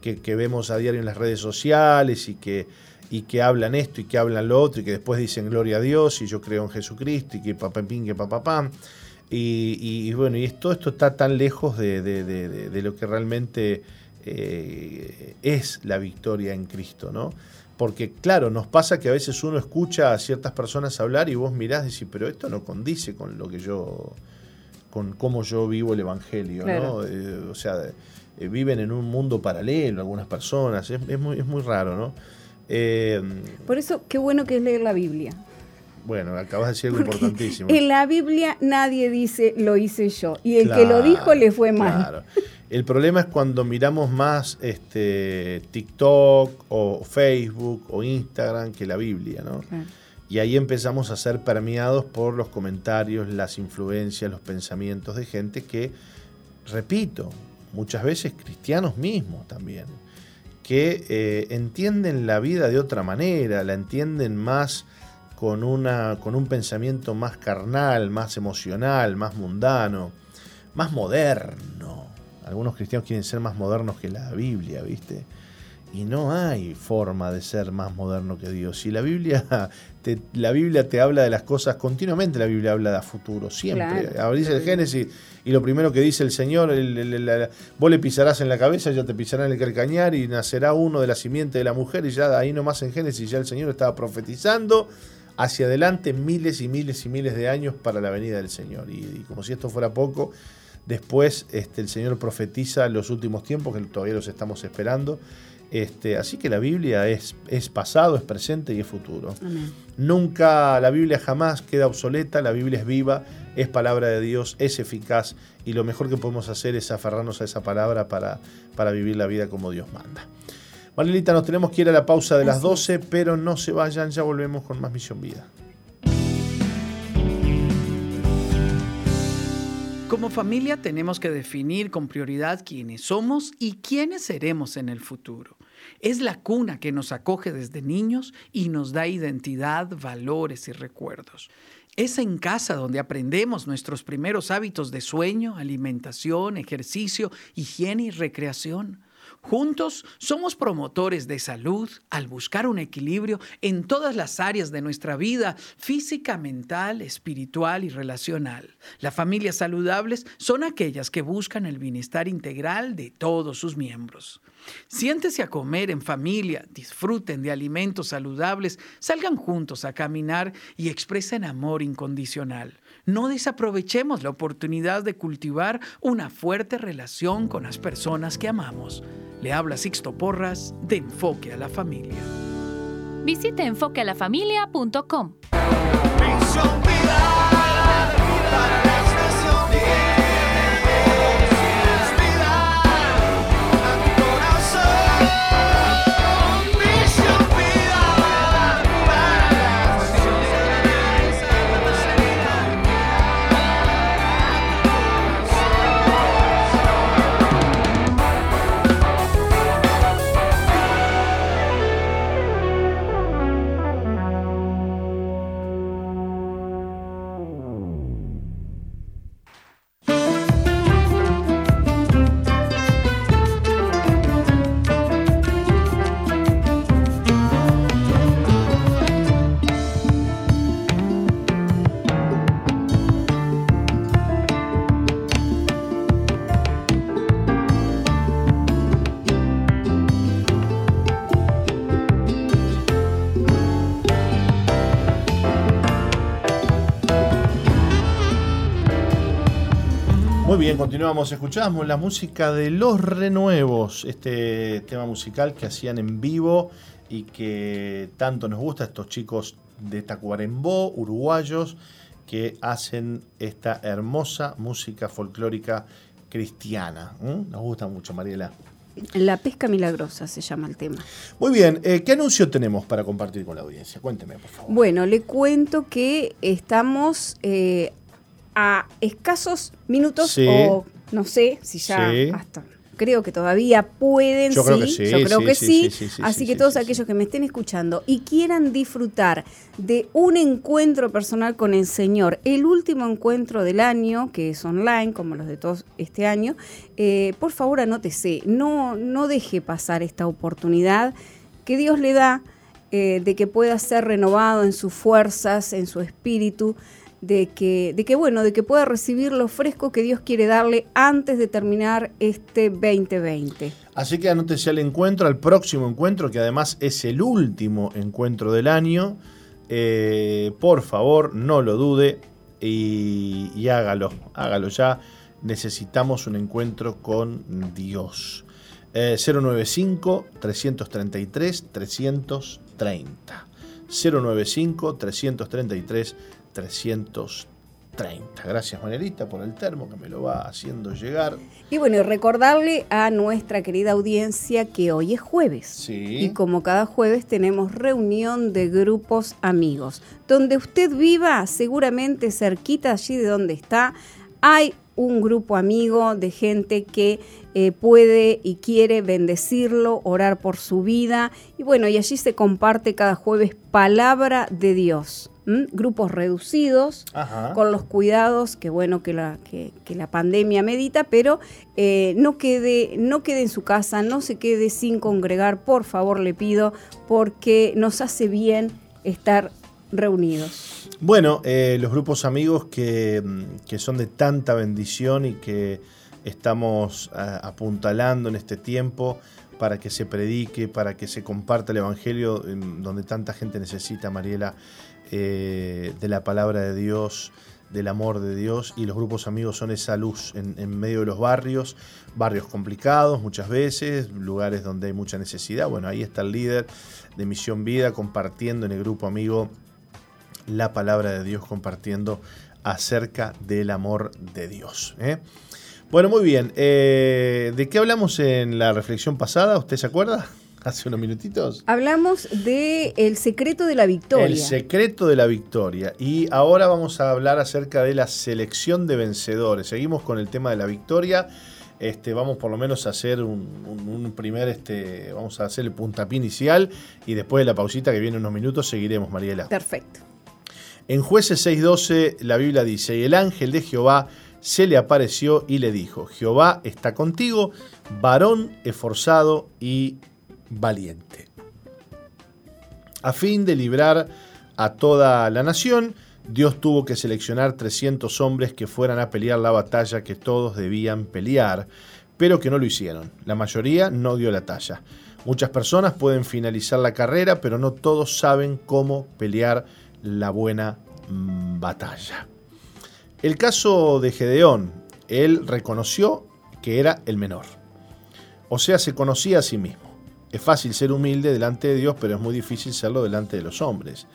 que, vemos a diario en las redes sociales y que, y que hablan esto y que hablan lo otro y que después dicen gloria a Dios y yo creo en Jesucristo y que papá que papá pam. Y, bueno, y todo esto está tan lejos de, lo que realmente eh, es la victoria en Cristo, ¿no? Porque claro, nos pasa que a veces uno escucha a ciertas personas hablar y vos mirás y decís, pero esto no condice con lo que yo, con cómo yo vivo el Evangelio, ¿no? Eh, o sea, eh, viven en un mundo paralelo algunas personas, es, muy, es muy raro, ¿no? Por eso, qué bueno que es leer la Biblia. Bueno, acabas de decir algo importantísimo. En la Biblia nadie dice lo hice yo. Y el que lo dijo le fue mal. Claro. El problema es cuando miramos más este, TikTok o Facebook o Instagram que la Biblia, ¿no? Y ahí empezamos a ser permeados por los comentarios, las influencias, los pensamientos de gente que, repito, muchas veces cristianos mismos también, que eh, entienden la vida de otra manera, la entienden más con, una, con un pensamiento más carnal, más emocional, más mundano, más moderno. Algunos cristianos quieren ser más modernos que la Biblia, ¿viste? Y no hay forma de ser más moderno que Dios. Si la Biblia <laughs> te, la Biblia te habla de las cosas continuamente, la Biblia habla de futuro, siempre. Claro. Dice el Génesis y lo primero que dice el Señor, vos le pisarás en la cabeza, ya te pisará en el calcañar y nacerá uno de la simiente de la mujer y ya ahí nomás en Génesis ya el Señor estaba profetizando hacia adelante miles y miles y miles de años para la venida del Señor. Y, como si esto fuera poco, después este, el Señor profetiza los últimos tiempos, que todavía los estamos esperando. Este, así que la Biblia es, es pasado, es presente y es futuro. Nunca, la Biblia jamás queda obsoleta, la Biblia es viva, es palabra de Dios, es eficaz y lo mejor que podemos hacer es aferrarnos a esa palabra para, para vivir la vida como Dios manda. Marilita, nos tenemos que ir a la pausa de las 12, pero no se vayan, ya volvemos con más Misión Vida. Como familia tenemos que definir con prioridad quiénes somos y quiénes seremos en el futuro. Es la cuna que nos acoge desde niños y nos da identidad, valores y recuerdos. Es en casa donde aprendemos nuestros primeros hábitos de sueño, alimentación, ejercicio, higiene y recreación. Juntos somos promotores de salud al buscar un equilibrio en todas las áreas de nuestra vida, física, mental, espiritual y relacional. Las familias saludables son aquellas que buscan el bienestar integral de todos sus miembros. Siéntese a comer en familia, disfruten de alimentos saludables, salgan juntos a caminar y expresen amor incondicional. No desaprovechemos la oportunidad de cultivar una fuerte relación con las personas que amamos. Le habla Sixto Porras de Enfoque a la Familia. Visite enfoquealafamilia.com. bien, continuamos. Escuchamos la música de Los Renuevos, este tema musical que hacían en vivo y que tanto nos gusta estos chicos de Tacuarembó, uruguayos, que hacen esta hermosa música folclórica cristiana. Nos gusta mucho, Mariela. La pesca milagrosa se llama el tema. Muy bien, eh, ¿qué anuncio tenemos para compartir con la audiencia? Cuénteme, por favor. Bueno, le cuento que estamos eh, a escasos minutos o no sé si ya hasta creo que todavía pueden, yo sí, creo que sí, yo creo que sí, sí. así que todos aquellos que me estén escuchando y quieran disfrutar de un encuentro personal con el Señor, el último encuentro del año, que es online, como los de todos este año, eh, por favor anótese, no, no deje pasar esta oportunidad que Dios le da eh, de que pueda ser renovado en sus fuerzas, en su espíritu, de que, de que, bueno, de que pueda recibir lo fresco que Dios quiere darle antes de terminar este 2020. Así que anótese al encuentro, al próximo encuentro, que además es el último encuentro del año. Eh, por favor, no lo dude y, hágalo, hágalo ya. Necesitamos un encuentro con Dios. 095-333-330. 095-333-330. 330. Gracias, Manelita, por el termo que me lo va haciendo llegar. Y bueno, recordarle a nuestra querida audiencia que hoy es jueves. Sí. Y como cada jueves tenemos reunión de grupos amigos. Donde usted viva, seguramente cerquita allí de donde está, hay un grupo amigo de gente que eh, puede y quiere bendecirlo, orar por su vida. Y bueno, y allí se comparte cada jueves palabra de Dios grupos reducidos, con los cuidados que bueno que la, que, la pandemia medita, pero eh, no, quede, no quede en su casa, no se quede sin congregar, por favor le pido, porque nos hace bien estar reunidos. Bueno, eh, los grupos amigos que, que, son de tanta bendición y que estamos apuntalando en este tiempo para que se predique, para que se comparta el Evangelio, donde tanta gente necesita, Mariela. Eh, de la palabra de Dios, del amor de Dios y los grupos amigos son esa luz en, medio de los barrios, barrios complicados muchas veces, lugares donde hay mucha necesidad. Bueno, ahí está el líder de Misión Vida compartiendo en el grupo amigo la palabra de Dios, compartiendo acerca del amor de Dios. ¿eh? Bueno, muy bien. Eh, ¿De qué hablamos en la reflexión pasada? ¿Usted se acuerda? Hace unos minutitos. Hablamos de El secreto de la victoria. El secreto de la victoria. Y ahora vamos a hablar acerca de la selección de vencedores. Seguimos con el tema de la victoria. Este, vamos por lo menos a hacer un, primer, este, vamos a hacer el puntapié inicial y después de la pausita que viene unos minutos seguiremos, Mariela. Perfecto. En jueces 6.12 la Biblia dice, y el ángel de Jehová se le apareció y le dijo, Jehová está contigo, varón esforzado y valiente. A fin de librar a toda la nación, Dios tuvo que seleccionar 300 hombres que fueran a pelear la batalla que todos debían pelear, pero que no lo hicieron. La mayoría no dio la talla. Muchas personas pueden finalizar la carrera, pero no todos saben cómo pelear la buena mm, batalla. El caso de Gedeón, él reconoció que era el menor. O sea, se conocía a sí mismo. Es fácil ser humilde delante de Dios, pero es muy difícil serlo delante de los hombres.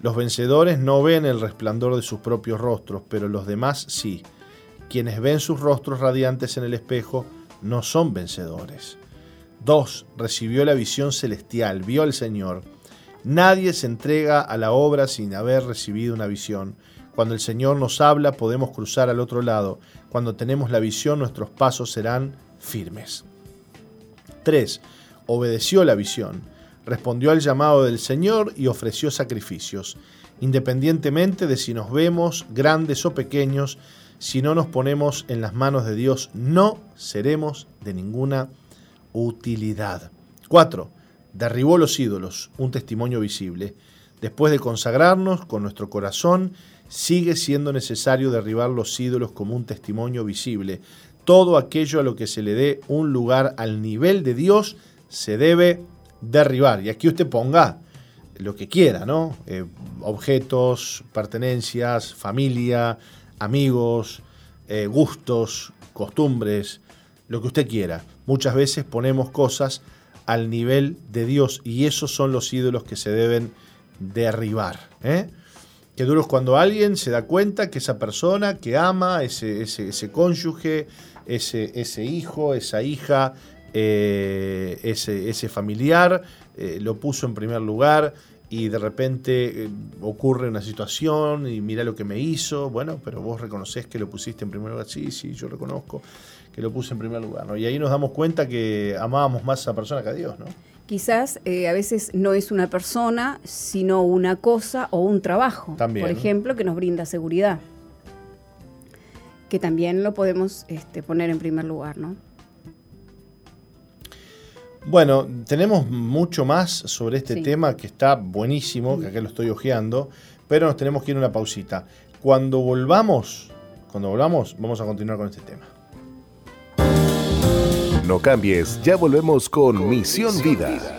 Los vencedores no ven el resplandor de sus propios rostros, pero los demás sí. Quienes ven sus rostros radiantes en el espejo no son vencedores. 2. Recibió la visión celestial, vio al Señor. Nadie se entrega a la obra sin haber recibido una visión. Cuando el Señor nos habla podemos cruzar al otro lado. Cuando tenemos la visión nuestros pasos serán firmes. 3 obedeció la visión, respondió al llamado del Señor y ofreció sacrificios, independientemente de si nos vemos grandes o pequeños, si no nos ponemos en las manos de Dios, no seremos de ninguna utilidad. 4. Derribó los ídolos, un testimonio visible. Después de consagrarnos con nuestro corazón, sigue siendo necesario derribar los ídolos como un testimonio visible. Todo aquello a lo que se le dé un lugar al nivel de Dios se debe derribar. Y aquí usted ponga lo que quiera, ¿no? Eh, objetos, pertenencias, familia, amigos, eh, gustos, costumbres, lo que usted quiera. Muchas veces ponemos cosas al nivel de Dios y esos son los ídolos que se deben derribar. ¿eh? Qué duro es cuando alguien se da cuenta que esa persona que ama, ese, ese, cónyuge, ese, ese, hijo, esa hija, eh, ese, ese, familiar, eh, lo puso en primer lugar y de repente eh, ocurre una situación y mira lo que me hizo, bueno, pero vos reconoces que lo pusiste en primer lugar, sí, sí, yo reconozco que lo puse en primer lugar, ¿no? Y ahí nos damos cuenta que amábamos más a esa persona que a Dios, ¿no? Quizás a veces no es una persona, sino una cosa o un trabajo, también. por ejemplo, que nos brinda seguridad, que también lo podemos este, poner en primer lugar, ¿no? Bueno, tenemos mucho más sobre este tema que está buenísimo, que acá lo estoy hojeando, pero nos tenemos que ir a una pausita. Cuando volvamos, cuando volvamos, vamos a continuar con este tema. No cambies, ya volvemos con, Misión, Vida.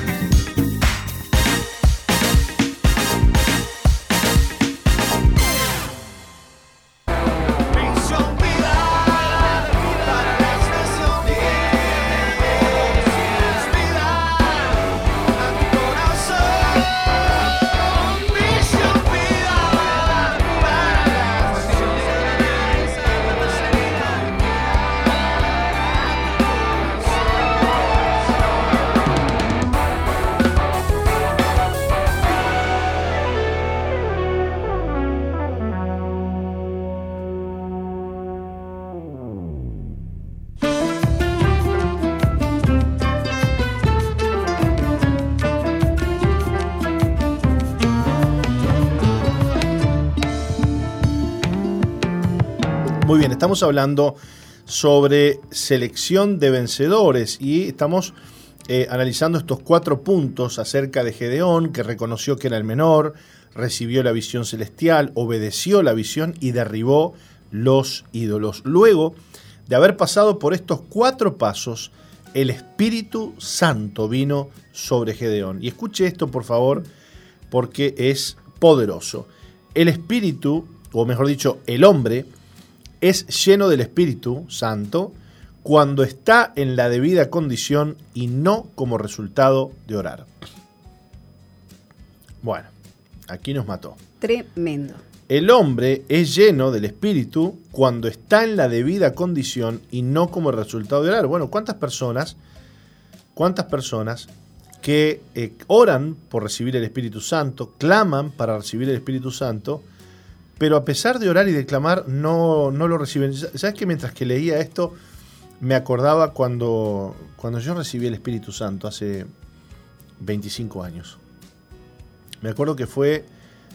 estamos hablando sobre selección de vencedores y estamos eh, analizando estos cuatro puntos acerca de Gedeón, que reconoció que era el menor, recibió la visión celestial, obedeció la visión y derribó los ídolos. Luego de haber pasado por estos cuatro pasos, el Espíritu Santo vino sobre Gedeón. Y escuche esto, por favor, porque es poderoso. El Espíritu, o mejor dicho, el hombre, es lleno del Espíritu Santo cuando está en la debida condición y no como resultado de orar. Bueno, aquí nos mató. Tremendo. El hombre es lleno del Espíritu cuando está en la debida condición y no como resultado de orar. Bueno, ¿cuántas personas, cuántas personas que eh, oran por recibir el Espíritu Santo, claman para recibir el Espíritu Santo, pero a pesar de orar y de clamar, no, no lo reciben. ¿Sabes que mientras que leía esto, me acordaba cuando, cuando yo recibí el Espíritu Santo hace 25 años? Me acuerdo que fue,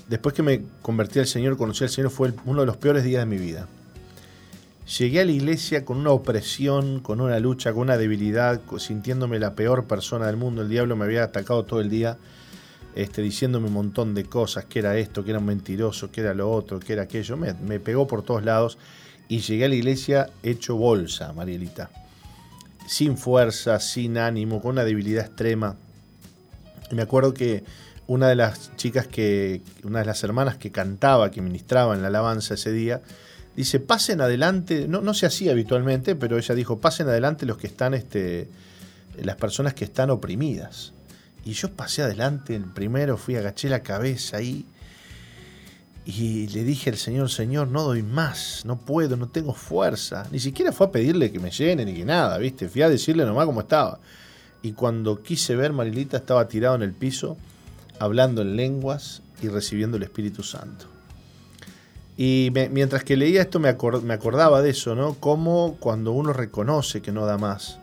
después que me convertí al Señor, conocí al Señor, fue uno de los peores días de mi vida. Llegué a la iglesia con una opresión, con una lucha, con una debilidad, sintiéndome la peor persona del mundo. El diablo me había atacado todo el día este, diciéndome un montón de cosas, que era esto, que era un mentiroso, que era lo otro, que era aquello. Me, pegó por todos lados y llegué a la iglesia hecho bolsa, Marielita. Sin fuerza, sin ánimo, con una debilidad extrema. Y me acuerdo que una de las chicas que, una de las hermanas que cantaba, que ministraba en la alabanza ese día, dice, pasen adelante, no, no se hacía habitualmente, pero ella dijo, pasen adelante los que están, este, las personas que están oprimidas. Y yo pasé adelante, el primero fui, agaché la cabeza ahí y le dije al Señor, Señor, no doy más, no puedo, no tengo fuerza. Ni siquiera fue a pedirle que me llene ni que nada, ¿viste? Fui a decirle nomás cómo estaba. Y cuando quise ver, Marilita estaba tirado en el piso, hablando en lenguas y recibiendo el Espíritu Santo. Y mientras que leía esto me, me acordaba de eso, ¿no? Como cuando uno reconoce que no da más,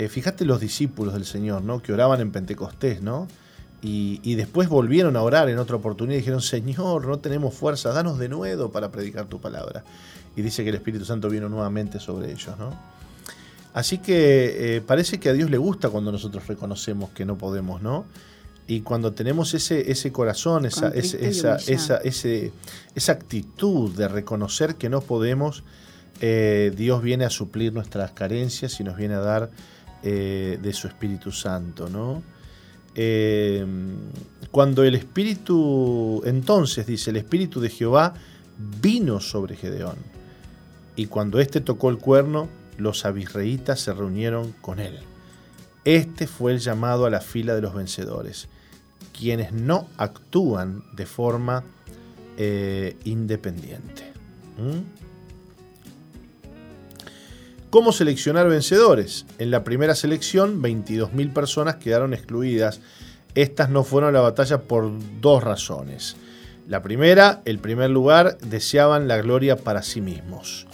eh, fíjate los discípulos del Señor, ¿no? Que oraban en Pentecostés, ¿no? Y, después volvieron a orar en otra oportunidad y dijeron, Señor, no tenemos fuerza, danos de nuevo para predicar tu palabra. Y dice que el Espíritu Santo vino nuevamente sobre ellos, ¿no? Así que eh, parece que a Dios le gusta cuando nosotros reconocemos que no podemos, ¿no? Y cuando tenemos ese, ese corazón, esa, esa, esa, esa, ese, esa actitud de reconocer que no podemos, eh, Dios viene a suplir nuestras carencias y nos viene a dar eh, de su Espíritu Santo, ¿no? cuando el Espíritu, entonces dice, el Espíritu de Jehová vino sobre Gedeón. Y cuando éste tocó el cuerno, los abisreitas se reunieron con él. Este fue el llamado a la fila de los vencedores, quienes no actúan de forma eh, independiente. ¿Cómo seleccionar vencedores? En la primera selección, 22.000 personas quedaron excluidas. Estas no fueron a la batalla por dos razones. La primera, el primer lugar, deseaban la gloria para sí mismos.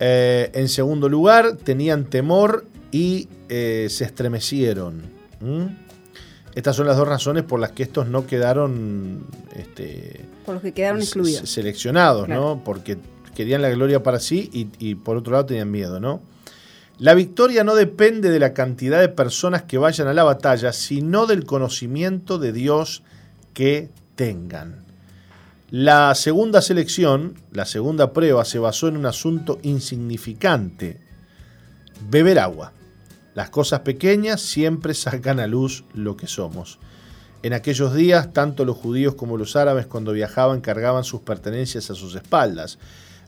Eh, en segundo lugar, tenían temor y eh, se estremecieron. Estas son las dos razones por las que estos no quedaron. Este, por los que quedaron excluidos. Seleccionados, ¿no? Porque querían la gloria para sí y, y, por otro lado tenían miedo, ¿no? La victoria no depende de la cantidad de personas que vayan a la batalla, sino del conocimiento de Dios que tengan. La segunda selección, la segunda prueba, se basó en un asunto insignificante, beber agua. Las cosas pequeñas siempre sacan a luz lo que somos. En aquellos días, tanto los judíos como los árabes cuando viajaban cargaban sus pertenencias a sus espaldas.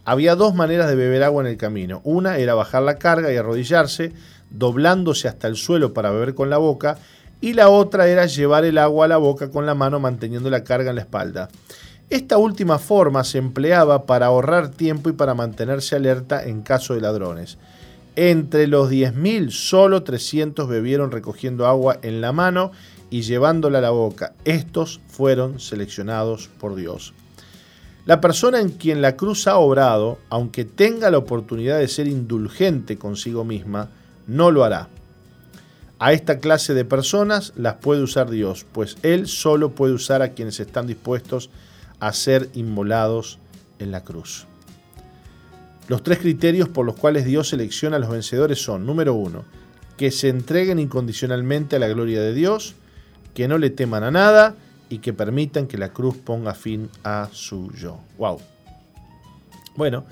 Había dos maneras de beber agua en el camino. Una era bajar la carga y arrodillarse, doblándose hasta el suelo para beber con la boca, y la otra era llevar el agua a la boca con la mano manteniendo la carga en la espalda. Esta última forma se empleaba para ahorrar tiempo y para mantenerse alerta en caso de ladrones. Entre los 10.000, solo 300 bebieron recogiendo agua en la mano y llevándola a la boca. Estos fueron seleccionados por Dios. La persona en quien la cruz ha obrado, aunque tenga la oportunidad de ser indulgente consigo misma, no lo hará. A esta clase de personas las puede usar Dios, pues Él solo puede usar a quienes están dispuestos a ser inmolados en la cruz. Los tres criterios por los cuales Dios selecciona a los vencedores son, número uno, que se entreguen incondicionalmente a la gloria de Dios, que no le teman a nada y que permitan que la cruz ponga fin a su yo. ¡Wow! Bueno,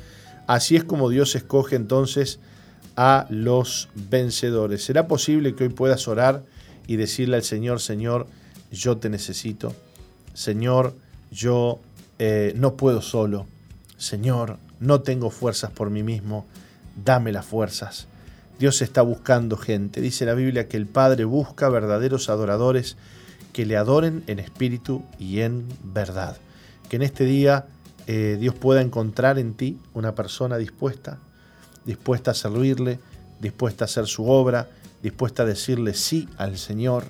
así es como Dios escoge entonces a los vencedores. ¿Será posible que hoy puedas orar y decirle al Señor, Señor, yo te necesito? Señor, yo eh, no puedo solo. Señor, no tengo fuerzas por mí mismo, dame las fuerzas. Dios está buscando gente. Dice la Biblia que el Padre busca verdaderos adoradores que le adoren en espíritu y en verdad. Que en este día eh, Dios pueda encontrar en ti una persona dispuesta, dispuesta a servirle, dispuesta a hacer su obra, dispuesta a decirle sí al Señor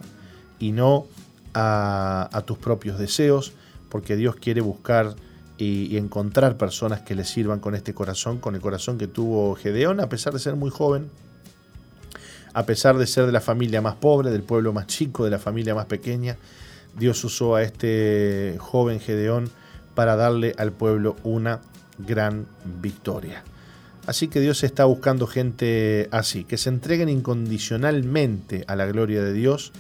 y no a tus propios deseos, porque Dios quiere buscar y, encontrar personas que le sirvan con este corazón, con el corazón que tuvo Gedeón, a pesar de ser muy joven, a pesar de ser de la familia más pobre, del pueblo más chico, de la familia más pequeña. Dios usó a este joven Gedeón para darle al pueblo una gran victoria. Así que Dios está buscando gente así, que se entreguen incondicionalmente a la gloria de Dios,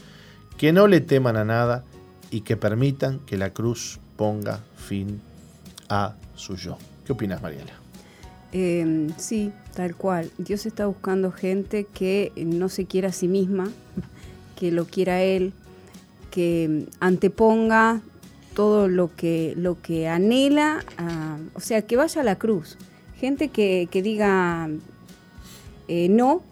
que no le teman a nada y que permitan que la cruz ponga fin a su yo. ¿Qué opinas, Mariela? Em, sí, tal cual. Dios está buscando gente que no se quiera a sí misma, <laughs> que lo quiera Él, que anteponga todo lo que, lo que anhela, o sea, que vaya a la cruz. Gente que, diga eh, no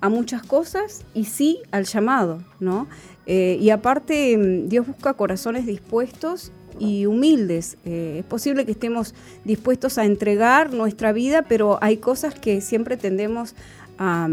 a muchas cosas y sí al llamado, ¿no? Eh, y aparte, em, Dios busca corazones dispuestos y humildes. Eh, es posible que estemos dispuestos a entregar nuestra vida, pero hay cosas que siempre tendemos a,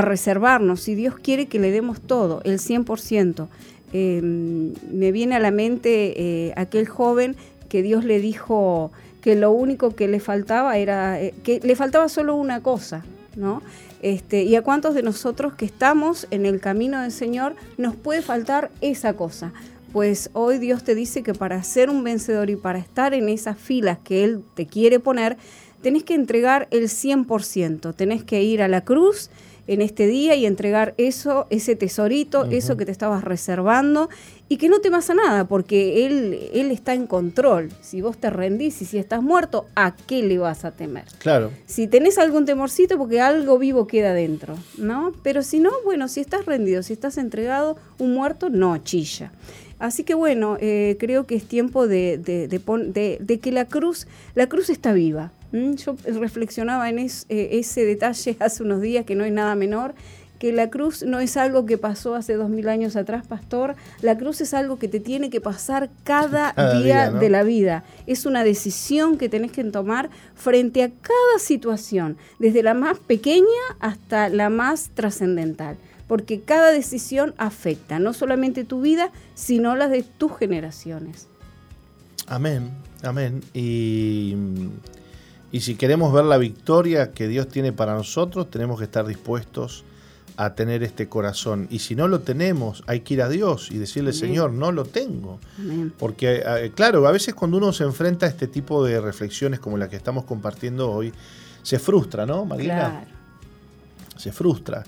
reservarnos. Si Dios quiere que le demos todo, el 100%. Eh, me viene a la mente eh, aquel joven que Dios le dijo que lo único que le faltaba era, que le faltaba solo una cosa, ¿no? Este, y a cuántos de nosotros que estamos en el camino del Señor nos puede faltar esa cosa pues hoy Dios te dice que para ser un vencedor y para estar en esas filas que Él te quiere poner, tenés que entregar el 100%, tenés que ir a la cruz en este día y entregar eso, ese tesorito, eso que te estabas reservando y que no temas a nada, porque él, él está en control. Si vos te rendís y si estás muerto, ¿a qué le vas a temer? Claro. Si tenés algún temorcito, porque algo vivo queda dentro, ¿no? Pero si no, bueno, si estás rendido, si estás entregado, un muerto no chilla. Así que bueno, eh, creo que es tiempo de, de, de, que la cruz, la cruz está viva. Yo reflexionaba en eh, ese detalle <laughs> hace unos días, que no es nada menor, que la cruz no es algo que pasó hace dos mil años atrás, pastor. La cruz es algo que te tiene que pasar cada, <laughs> día, de la vida. Es una decisión que tenés que tomar frente a cada situación, desde la más pequeña hasta la más trascendental. Porque cada decisión afecta no solamente tu vida, sino las de tus generaciones. Amén, amén. Y, y si queremos ver la victoria que Dios tiene para nosotros, tenemos que estar dispuestos a tener este corazón. Y si no lo tenemos, hay que ir a Dios y decirle, Señor, no lo tengo. Porque, eh, claro, a veces cuando uno se enfrenta a este tipo de reflexiones como la que estamos compartiendo hoy, se frustra, ¿no, Marina? Se frustra.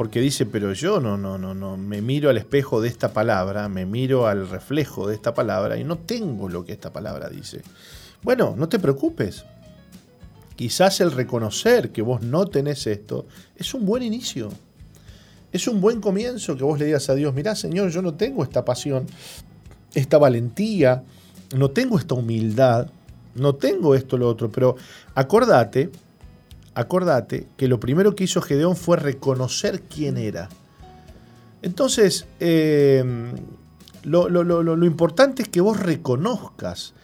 Porque dice, pero yo no, no, no, no, me miro al espejo de esta palabra, me miro al reflejo de esta palabra y no tengo lo que esta palabra dice. Bueno, no te preocupes. Quizás el reconocer que vos no tenés esto es un buen inicio. Es un buen comienzo que vos le digas a Dios, mirá Señor, yo no tengo esta pasión, esta valentía, no tengo esta humildad, no tengo esto, lo otro, pero acordate, acordate que lo primero que hizo Gedeón fue reconocer quién era. Entonces, eh, lo, lo, importante es que vos reconozcas.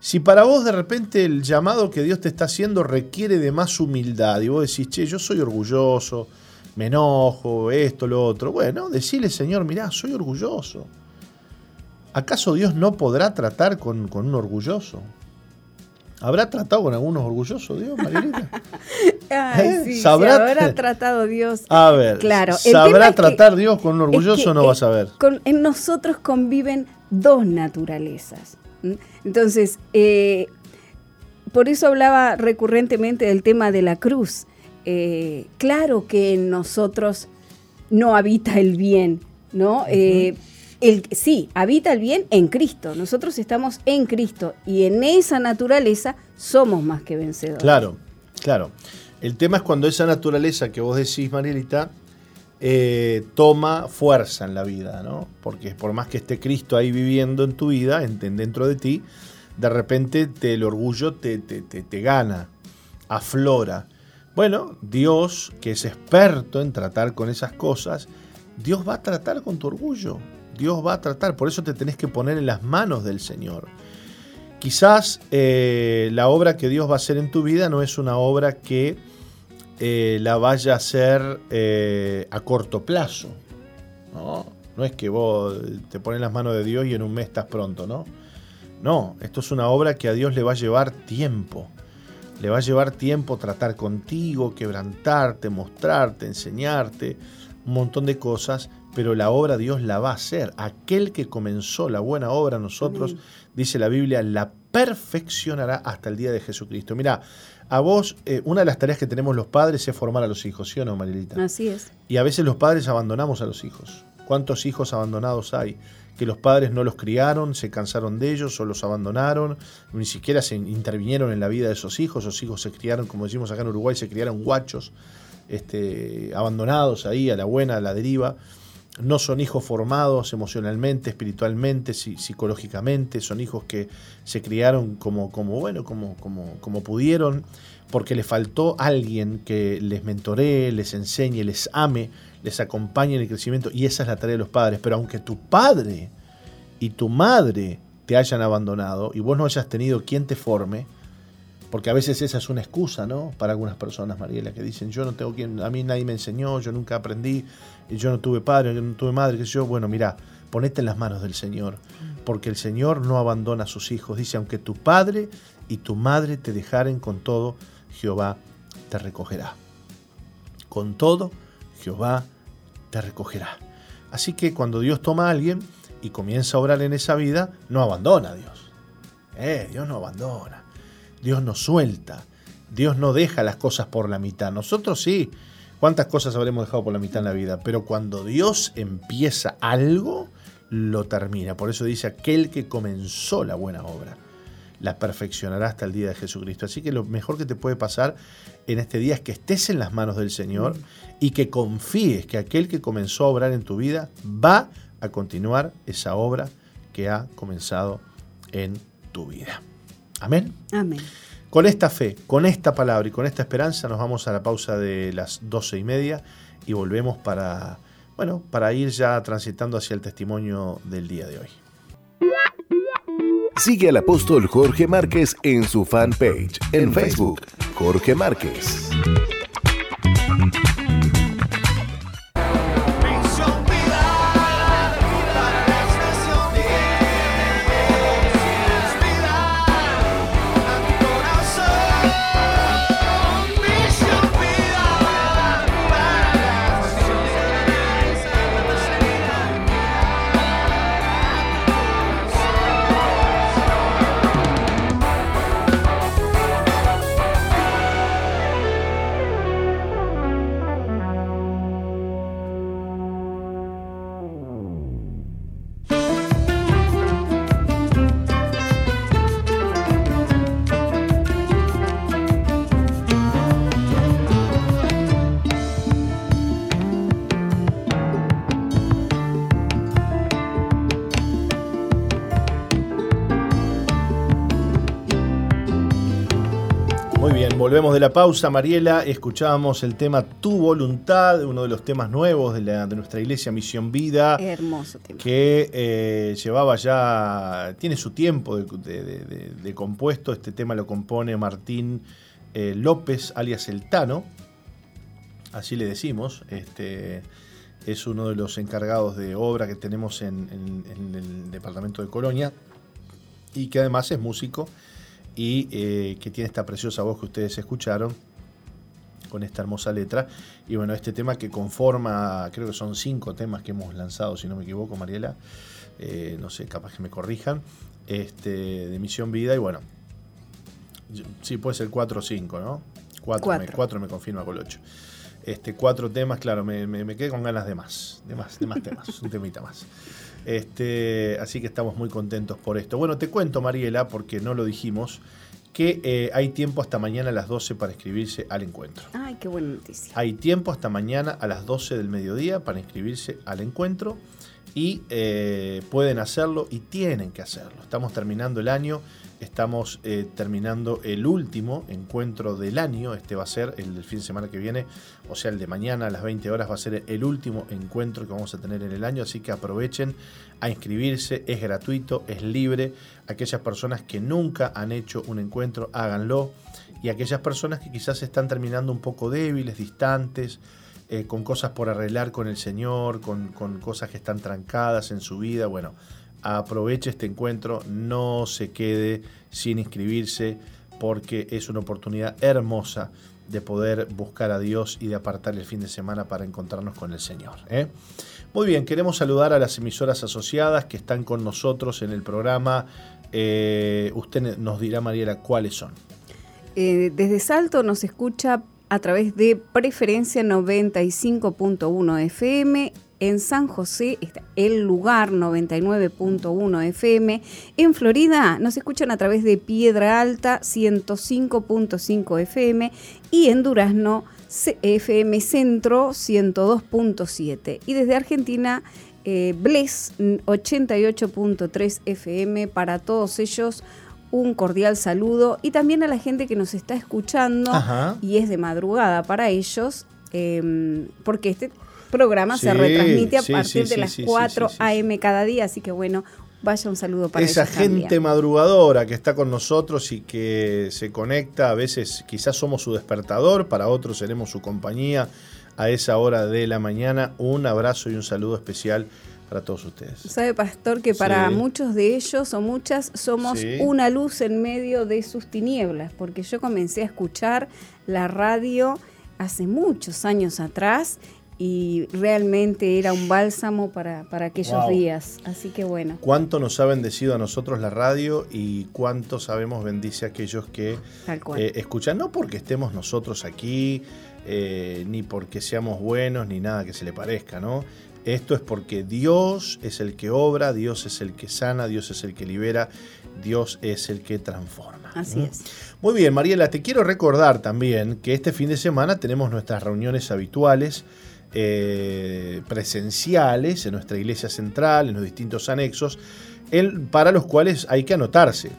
Si para vos de repente el llamado que Dios te está haciendo requiere de más humildad y vos decís, che, yo soy orgulloso, me enojo, esto, lo otro. Bueno, decirle, Señor, mirá, soy orgulloso. ¿Acaso Dios no podrá tratar con, un orgulloso? ¿Habrá tratado con algunos orgullosos Dios, Marilita? <laughs> ¿Eh? ¿Sabrá tratado Dios? A ver, claro. ¿sabrá tratar Dios con un orgulloso o no vas a ver? en nosotros conviven dos naturalezas. Entonces, eh, por eso hablaba recurrentemente del tema de la cruz. Eh, claro que en nosotros no habita el bien, ¿no? Eh, el, sí, habita el bien en Cristo. Nosotros estamos en Cristo y en esa naturaleza somos más que vencedores. Claro, claro. El tema es cuando esa naturaleza que vos decís, Marielita, eh, toma fuerza en la vida, ¿no? Porque por más que esté Cristo ahí viviendo en tu vida, dentro de ti, de repente el orgullo te, te, te gana, aflora. Bueno, Dios, que es experto en tratar con esas cosas, Dios va a tratar con tu orgullo. Dios va a tratar. Por eso te tenés que poner en las manos del Señor. Quizás eh, la obra que Dios va a hacer en tu vida no es una obra que eh, la vaya a hacer eh, a corto plazo. ¿no? no es que vos te pones las manos de Dios y en un mes estás pronto, ¿no? No, esto es una obra que a Dios le va a llevar tiempo. Le va a llevar tiempo tratar contigo, quebrantarte, mostrarte, enseñarte, un montón de cosas, pero la obra Dios la va a hacer. Aquel que comenzó la buena obra nosotros, dice la Biblia, la perfeccionará hasta el día de Jesucristo. Mira, a vos, eh, una de las tareas que tenemos los padres es formar a los hijos, ¿sí o no, Marilita? Así es. Y a veces los padres abandonamos a los hijos. ¿Cuántos hijos abandonados hay? que los padres no los criaron, se cansaron de ellos o los abandonaron, ni siquiera se intervinieron en la vida de esos hijos, esos hijos se criaron, como decimos acá en Uruguay, se criaron guachos, este, abandonados ahí a la buena, a la deriva. No son hijos formados emocionalmente, espiritualmente, psicológicamente, son hijos que se criaron como, bueno, como, como pudieron, porque les faltó alguien que les mentoree, les enseñe, les ame, les acompañe en el crecimiento y esa es la tarea de los padres. Pero aunque tu padre y tu madre te hayan abandonado y vos no hayas tenido quien te forme, porque a veces esa es una excusa, ¿no? Para algunas personas, Mariela, que dicen, yo no tengo quien, a mí nadie me enseñó, yo nunca aprendí, yo no tuve padre, yo no tuve madre, que yo, bueno, mira, ponete en las manos del Señor, porque el Señor no abandona a sus hijos. Dice, aunque tu padre y tu madre te dejaren con todo, Jehová te recogerá. Con todo, Jehová te recogerá. Así que cuando Dios toma a alguien y comienza a obrar en esa vida, no abandona a Dios. Eh, Dios no abandona. Dios no suelta. Dios no deja las cosas por la mitad. Nosotros sí. ¿Cuántas cosas habremos dejado por la mitad en la vida? Pero cuando Dios empieza algo, lo termina. Por eso dice aquel que comenzó la buena obra la perfeccionará hasta el día de Jesucristo. Así que lo mejor que te puede pasar en este día es que estés en las manos del Señor y que confíes que aquel que comenzó a obrar en tu vida va a continuar esa obra que ha comenzado en tu vida. Amén. Amén. Con esta fe, con esta palabra y con esta esperanza nos vamos a la pausa de las doce y media y volvemos para, bueno, para ir ya transitando hacia el testimonio del día de hoy. Sigue al apóstol Jorge Márquez en su fanpage en Facebook, Jorge Márquez. De la pausa, Mariela. Escuchábamos el tema Tu Voluntad, uno de los temas nuevos de, la- de nuestra iglesia Misión Vida, Hermoso tema. que eh, llevaba ya, tiene su tiempo de, de- de- de- de compuesto. Este tema lo compone Martín eh, López, alias El Tano, así le decimos. Este, es uno de los encargados de obra que tenemos en, en- en el departamento de Colonia y que además es músico y eh, que tiene esta preciosa voz que ustedes escucharon con esta hermosa letra. Y bueno, este tema que conforma, creo que son cinco temas que hemos lanzado, si no me equivoco, Mariela, eh, no sé, capaz que me corrijan, este, de Misión Vida, y bueno, sí, puede ser cuatro o cinco, ¿no? Cuatro, Me, Cuatro. cuatro me confirma con ocho. Este, cuatro temas, claro, me, me- me quedé con ganas de más, de más, de más temas, un temita más. Este, así que estamos muy contentos por esto. Bueno, te cuento, Mariela, porque no lo dijimos, que eh, hay tiempo hasta mañana a las 12 para inscribirse al encuentro. Ay, qué buena noticia. Hay tiempo hasta mañana a las 12 del mediodía para inscribirse al encuentro y eh, pueden hacerlo y tienen que hacerlo. Estamos terminando el año, estamos eh, terminando el último encuentro del año, este va a ser el del fin de semana que viene, o sea, el de mañana a las 20 horas va a ser el último encuentro que vamos a tener en el año, así que aprovechen a inscribirse, es gratuito, es libre. Aquellas personas que nunca han hecho un encuentro, háganlo. Y aquellas personas que quizás están terminando un poco débiles, distantes, eh, con cosas por arreglar con el Señor, con, con cosas que están trancadas en su vida, bueno, aproveche este encuentro, no se quede sin inscribirse porque es una oportunidad hermosa de poder buscar a Dios y de apartar el fin de semana para encontrarnos con el Señor. ¿eh? Muy bien, queremos saludar a las emisoras asociadas que están con nosotros en el programa. Eh, usted nos dirá, Mariela, cuáles son. Eh, desde Salto nos escucha a través de Preferencia 95.1 FM. En San José está El Lugar 99.1 FM. En Florida nos escuchan a través de Piedra Alta 105.5 FM. Y en Durazno FM Centro 102.7. Y desde Argentina eh, Bless 88.3 FM. Para todos ellos un cordial saludo y también a la gente que nos está escuchando Ajá. y es de madrugada para ellos, eh, porque este programa se retransmite a sí, partir sí, de las sí, sí, 4 sí, sí. AM cada día, así que bueno, vaya un saludo para Esa gente también. madrugadora que está con nosotros y que se conecta, a veces quizás somos su despertador, para otros seremos su compañía a esa hora de la mañana. Un abrazo y un saludo especial para todos ustedes. Sabe, Pastor, que para Sí. muchos de ellos o muchas somos Sí. una luz en medio de sus tinieblas, porque yo comencé a escuchar la radio hace muchos años atrás y realmente era un bálsamo para, para aquellos Wow. días. Así que bueno, Cuánto nos ha bendecido a nosotros la radio y cuánto sabemos bendice a aquellos que eh, escuchan, no porque estemos nosotros aquí, eh, ni porque seamos buenos, ni nada que se le parezca, ¿no? Esto es porque Dios es el que obra, Dios es el que sana, Dios es el que libera, Dios es el que transforma. Así ¿Mm? es. Muy bien, Mariela, te quiero recordar también que este fin de semana tenemos nuestras reuniones habituales eh, presenciales en nuestra iglesia central, en los distintos anexos, el- para los cuales hay que anotarse.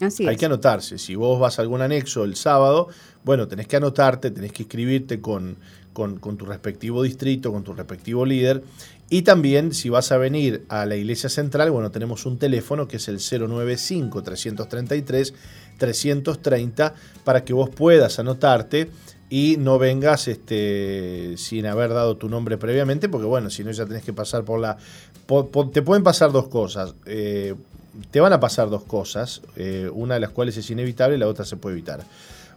Así Hay es. que anotarse. Si vos vas a algún anexo el sábado, bueno, tenés que anotarte, tenés que inscribirte con, con- con tu respectivo distrito, con tu respectivo líder. Y también, si vas a venir a la iglesia central, bueno, tenemos un teléfono que es el 095-333-330 para que vos puedas anotarte y no vengas este, sin haber dado tu nombre previamente, porque bueno, si no ya tenés que pasar por la... te pueden pasar dos cosas. Eh, te van a pasar dos cosas, eh, una de las cuales es inevitable y la otra se puede evitar.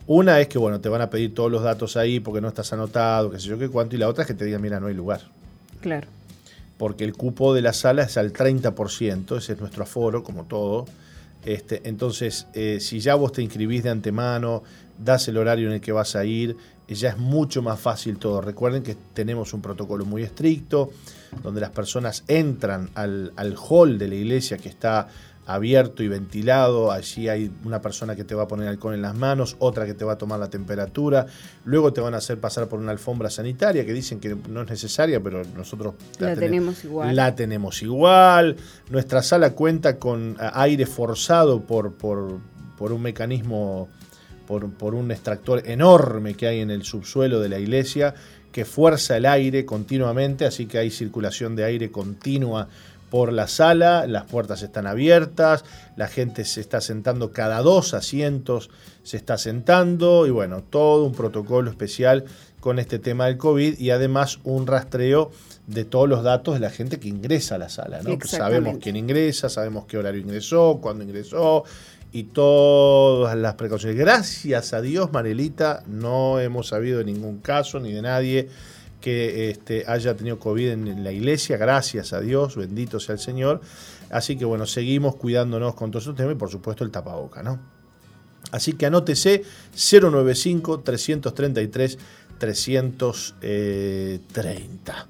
Una es que, bueno, te van a pedir todos los datos ahí porque no estás anotado, qué sé yo qué cuánto, y la otra es que te digan, mira, no hay lugar. Claro. Porque el cupo de la sala es al 30%, ese es nuestro aforo, como todo. Este, entonces, eh, si ya vos te inscribís de antemano, das el horario en el que vas a ir, ya es mucho más fácil todo. Recuerden que tenemos un protocolo muy estricto, donde las personas entran al, al hall de la iglesia que está abierto y ventilado. Allí hay una persona que te va a poner alcohol en las manos, otra que te va a tomar la temperatura. Luego te van a hacer pasar por una alfombra sanitaria que dicen que no es necesaria, pero nosotros La tene- tenemos igual. La tenemos igual. Nuestra sala cuenta con aire forzado por, por, por un mecanismo, por, por un extractor enorme que hay en el subsuelo de la iglesia que fuerza el aire continuamente, así que hay circulación de aire continua por la sala, las puertas están abiertas, la gente se está sentando cada dos asientos, se está sentando y bueno, todo un protocolo especial con este tema del COVID y además un rastreo de todos los datos de la gente que ingresa a la sala. ¿no? Sabemos quién ingresa, sabemos qué horario ingresó, cuándo ingresó y todas las precauciones. Gracias a Dios, Marelita, no hemos sabido de ningún caso ni de nadie que este, haya tenido COVID en, la iglesia, gracias a Dios, bendito sea el Señor. Así que bueno, seguimos cuidándonos con todo este tema y por supuesto el tapaboca, ¿no? Así que anótese 095-333-330.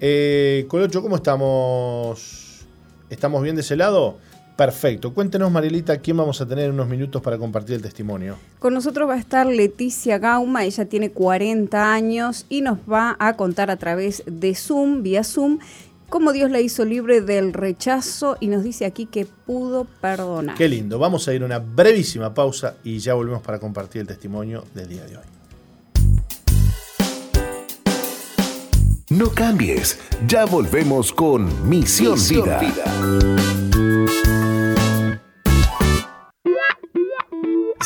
Eh, Colocho, ¿cómo estamos? ¿Estamos bien de ese lado? Perfecto. Cuéntenos, Marilita, quién vamos a tener en unos minutos para compartir el testimonio. Con nosotros va a estar Leticia Gauma, ella tiene 40 años y nos va a contar a través de Zoom, vía Zoom, cómo Dios la hizo libre del rechazo y nos dice aquí que pudo perdonar. Qué lindo. Vamos a ir a una brevísima pausa y ya volvemos para compartir el testimonio del día de hoy. No cambies, ya volvemos con Misión, Misión Vida.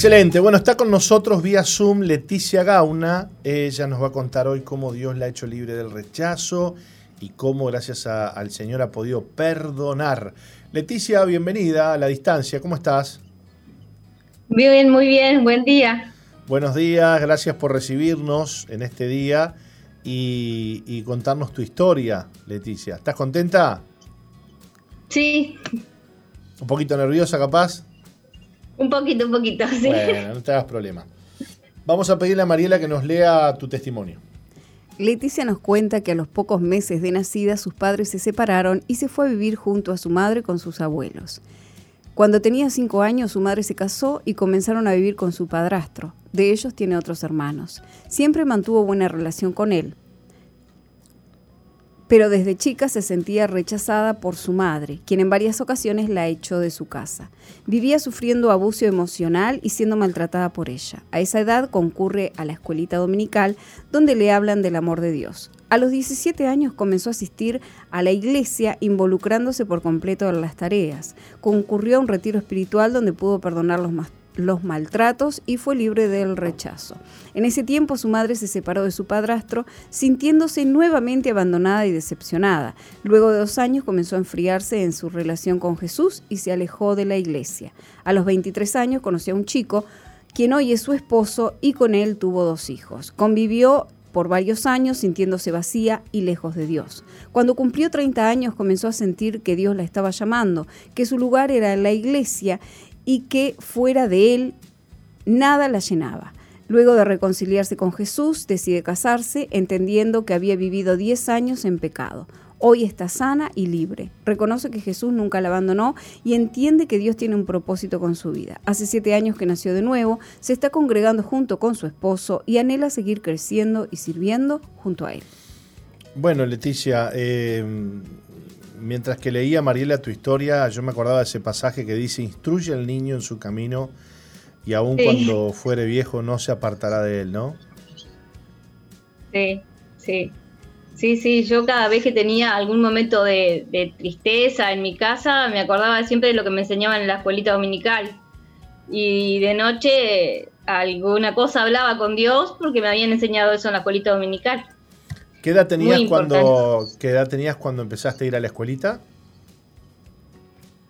Excelente. Bueno, está con nosotros vía Zoom Leticia Gauna. Ella nos va a contar hoy cómo Dios la ha hecho libre del rechazo y cómo gracias a- al Señor ha podido perdonar. Leticia, bienvenida a la distancia. ¿Cómo estás? Bien, muy bien, buen día. Buenos días, gracias por recibirnos en este día y, y contarnos tu historia, Leticia. ¿Estás contenta? Sí, ¿Un poquito nerviosa capaz? Un poquito, un poquito, <laughs> sí. Bueno, no te hagas problema. Vamos a pedirle a Mariela que nos lea tu testimonio. Leticia nos cuenta que a los pocos meses de nacida sus padres se separaron y se fue a vivir junto a su madre con sus abuelos. Cuando tenía cinco años su madre se casó y comenzaron a vivir con su padrastro. De ellos tiene otros hermanos. Siempre mantuvo buena relación con él. Pero desde chica se sentía rechazada por su madre, quien en varias ocasiones la echó de su casa. Vivía sufriendo abuso emocional y siendo maltratada por ella. A esa edad concurre a la escuelita dominical donde le hablan del amor de Dios. A los 17 años comenzó a asistir a la iglesia involucrándose por completo en las tareas. Concurrió a un retiro espiritual donde pudo perdonar los, mas- los maltratos y fue libre del rechazo. En ese tiempo su madre se separó de su padrastro, sintiéndose nuevamente abandonada y decepcionada. Luego de dos años comenzó a enfriarse en su relación con Jesús y se alejó de la iglesia. A los 23 años conoció a un chico, quien hoy es su esposo y con él tuvo dos hijos. Convivió por varios años sintiéndose vacía y lejos de Dios. Cuando cumplió 30 años comenzó a sentir que Dios la estaba llamando, que su lugar era la iglesia y que fuera de él nada la llenaba. Luego de reconciliarse con Jesús, decide casarse, entendiendo que había vivido 10 años en pecado. Hoy está sana y libre. Reconoce que Jesús nunca la abandonó y entiende que Dios tiene un propósito con su vida. Hace siete años que nació de nuevo, se está congregando junto con su esposo y anhela seguir creciendo y sirviendo junto a él. Bueno, Leticia, eh, mientras que leía Mariela tu historia, yo me acordaba de ese pasaje que dice, instruye al niño en su camino y aun Sí. cuando fuere viejo no se apartará de él, ¿no? Sí, sí. Sí, sí, yo cada vez que tenía algún momento de, de tristeza en mi casa, me acordaba siempre de lo que me enseñaban en la escuelita dominical. Y de noche alguna cosa hablaba con Dios porque me habían enseñado eso en la escuelita dominical. ¿Qué edad tenías cuando qué edad tenías cuando empezaste a ir a la escuelita?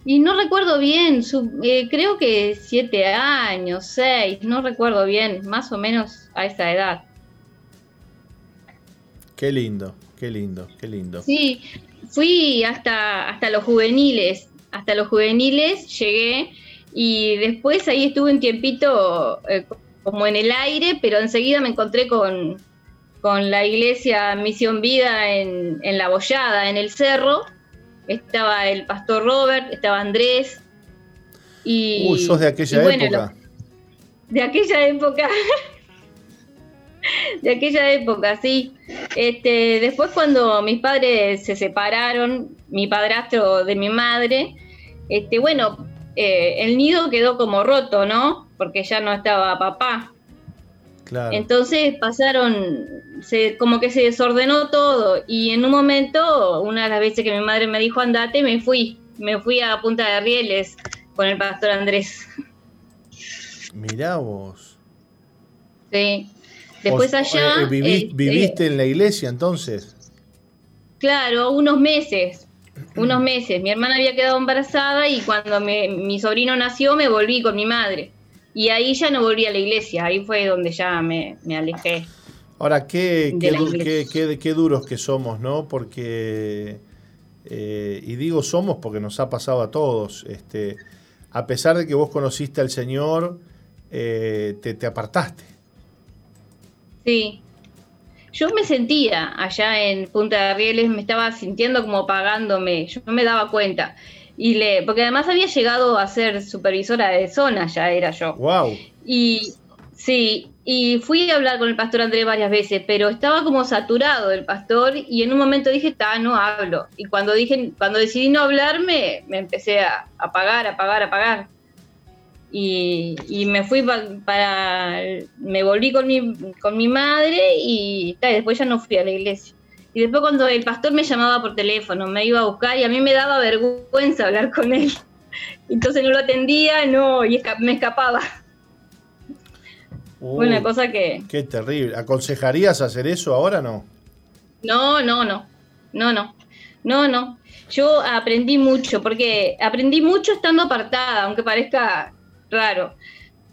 Y no recuerdo bien, su- eh, creo que siete años, seis, no recuerdo bien, más o menos a esa edad. Qué lindo, qué lindo, qué lindo. Sí, fui hasta, hasta los juveniles, hasta los juveniles llegué y después ahí estuve un tiempito eh, como en el aire, pero enseguida me encontré con, con la iglesia Misión Vida en, en La Bollada, en el cerro. Estaba el pastor Robert, estaba Andrés. Y, Uy, sos de aquella bueno, época. lo- de aquella época. <laughs> de aquella época, sí. Este, después cuando mis padres se separaron, mi padrastro de mi madre, este, bueno, eh, el nido quedó como roto, ¿no? Porque ya no estaba papá. Claro. Entonces pasaron, se, como que se desordenó todo y en un momento, una de las veces que mi madre me dijo andate, me fui, me fui a Punta de Rieles con el pastor Andrés. Mirá vos. Sí. Después O- allá... eh, viví- este, ¿Viviste en la iglesia entonces? Claro, unos meses, unos meses. Mi hermana había quedado embarazada y cuando me- mi sobrino nació me volví con mi madre. Y ahí ya no volví a la iglesia, ahí fue donde ya me, me alejé. Ahora, du- qué- qué- qué duros que somos, ¿no? Porque, eh, y digo somos porque nos ha pasado a todos, este, a pesar de que vos conociste al Señor, eh, te, te apartaste. Sí. Yo me sentía allá en Punta de Rieles, me estaba sintiendo como pagándome, yo no me daba cuenta. Y le, porque además había llegado a ser supervisora de zona, ya era yo. ¡Wow! Y sí, y fui a hablar con el pastor Andrés varias veces, pero estaba como saturado el pastor y en un momento dije, ta, no hablo. Y cuando dije, cuando decidí no hablar, me, me empecé a, a pagar, a pagar, a pagar. Y, y me fui pa- para, me volví con mi, con mi madre y, ta, y después ya no fui a la iglesia. Y después cuando el pastor me llamaba por teléfono, me iba a buscar y a mí me daba vergüenza hablar con él. <laughs> Entonces no lo atendía, no, y esca- me escapaba. Fue una cosa que. Qué terrible. ¿Aconsejarías hacer eso ahora no? No, no, no. No, no. No, no. Yo aprendí mucho, porque aprendí mucho estando apartada, aunque parezca raro.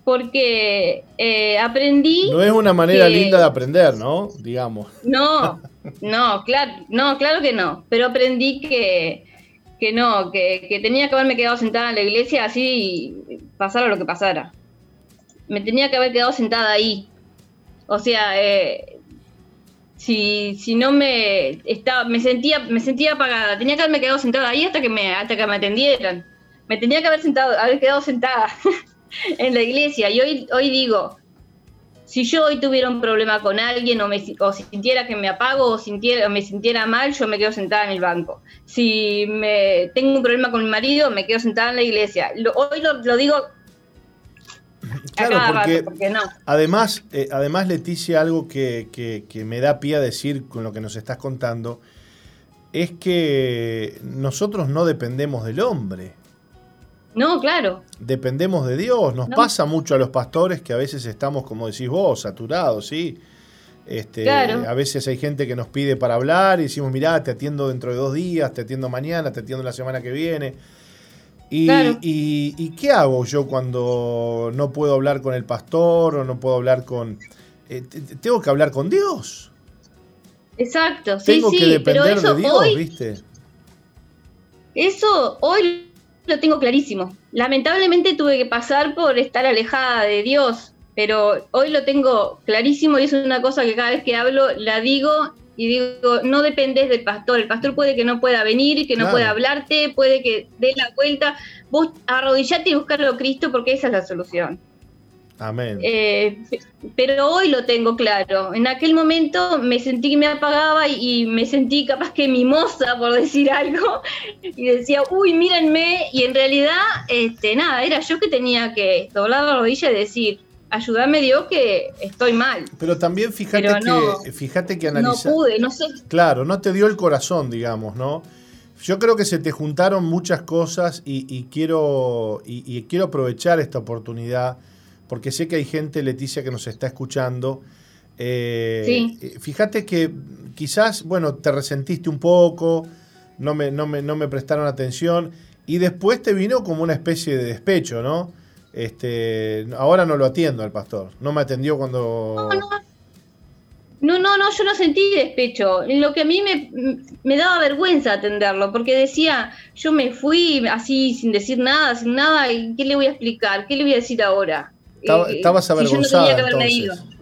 Porque eh, aprendí. No es una manera que- linda de aprender, ¿no? Digamos. No, <laughs> no, claro, no, claro que no. Pero aprendí que, que no, que, que tenía que haberme quedado sentada en la iglesia así y pasara lo que pasara. Me tenía que haber quedado sentada ahí. O sea, eh, si, si no me estaba, me sentía, me sentía apagada, tenía que haberme quedado sentada ahí hasta que me, hasta que me atendieran. Me tenía que haber sentado, haber quedado sentada <laughs> en la iglesia. Y hoy, hoy digo, si yo hoy tuviera un problema con alguien o, me, o sintiera que me apago o, sintiera, o me sintiera mal, yo me quedo sentada en el banco. Si me tengo un problema con mi marido, me quedo sentada en la iglesia. Lo- hoy lo, lo digo a Claro, cada porque rato, porque no. Además, eh, además Leticia, algo que, que- que me da pie a decir con lo que nos estás contando, es que nosotros no dependemos del hombre, No, claro. dependemos de Dios. Nos No. pasa mucho a los pastores que a veces estamos, como decís vos, saturados, ¿sí? Este, Claro. A veces hay gente que nos pide para hablar y decimos, mirá, te atiendo dentro de dos días, te atiendo mañana, te atiendo la semana que viene. Y, Claro. y- y qué hago yo cuando no puedo hablar con el pastor o no puedo hablar con... eh, te- te- tengo que hablar con Dios. Exacto. Sí, Tengo sí, que pero depender eso de Dios, hoy, ¿viste? eso hoy lo tengo clarísimo. Lamentablemente tuve que pasar por estar alejada de Dios, pero hoy lo tengo clarísimo y es una cosa que cada vez que hablo la digo y digo, no dependes del pastor. El pastor puede que no pueda venir, que no Claro. pueda hablarte, puede que dé la vuelta. Vos arrodillate y buscarlo a Cristo porque esa es la solución. Amén. Eh, pe- pero hoy lo tengo claro. En aquel momento me sentí que me apagaba y, y me sentí capaz que mimosa, por decir algo, <laughs> y decía, uy, mírenme, y en realidad, este, nada, era yo que tenía que doblar la rodilla y decir, ayúdame Dios que estoy mal. Pero también fíjate pero que, fíjate que No pude, no sé. Claro, no te dio el corazón, digamos, ¿no? Yo creo que se te juntaron muchas cosas y, y quiero, y, y quiero aprovechar esta oportunidad porque sé que hay gente, Leticia, que nos está escuchando. Eh, Sí. eh, Fíjate que quizás, bueno, te resentiste un poco, no me, no, me, no me prestaron atención y después te vino como una especie de despecho, ¿no? Este, ahora no lo atiendo al pastor, no me atendió cuando... No, no, no, yo no sentí despecho. Lo que a mí me, me daba vergüenza atenderlo, porque decía, yo me fui así sin decir nada, sin nada, y ¿qué le voy a explicar? ¿Qué le voy a decir ahora? Estaba- Eh, estabas si yo no avergonzada, tenía que haberme ido. entonces.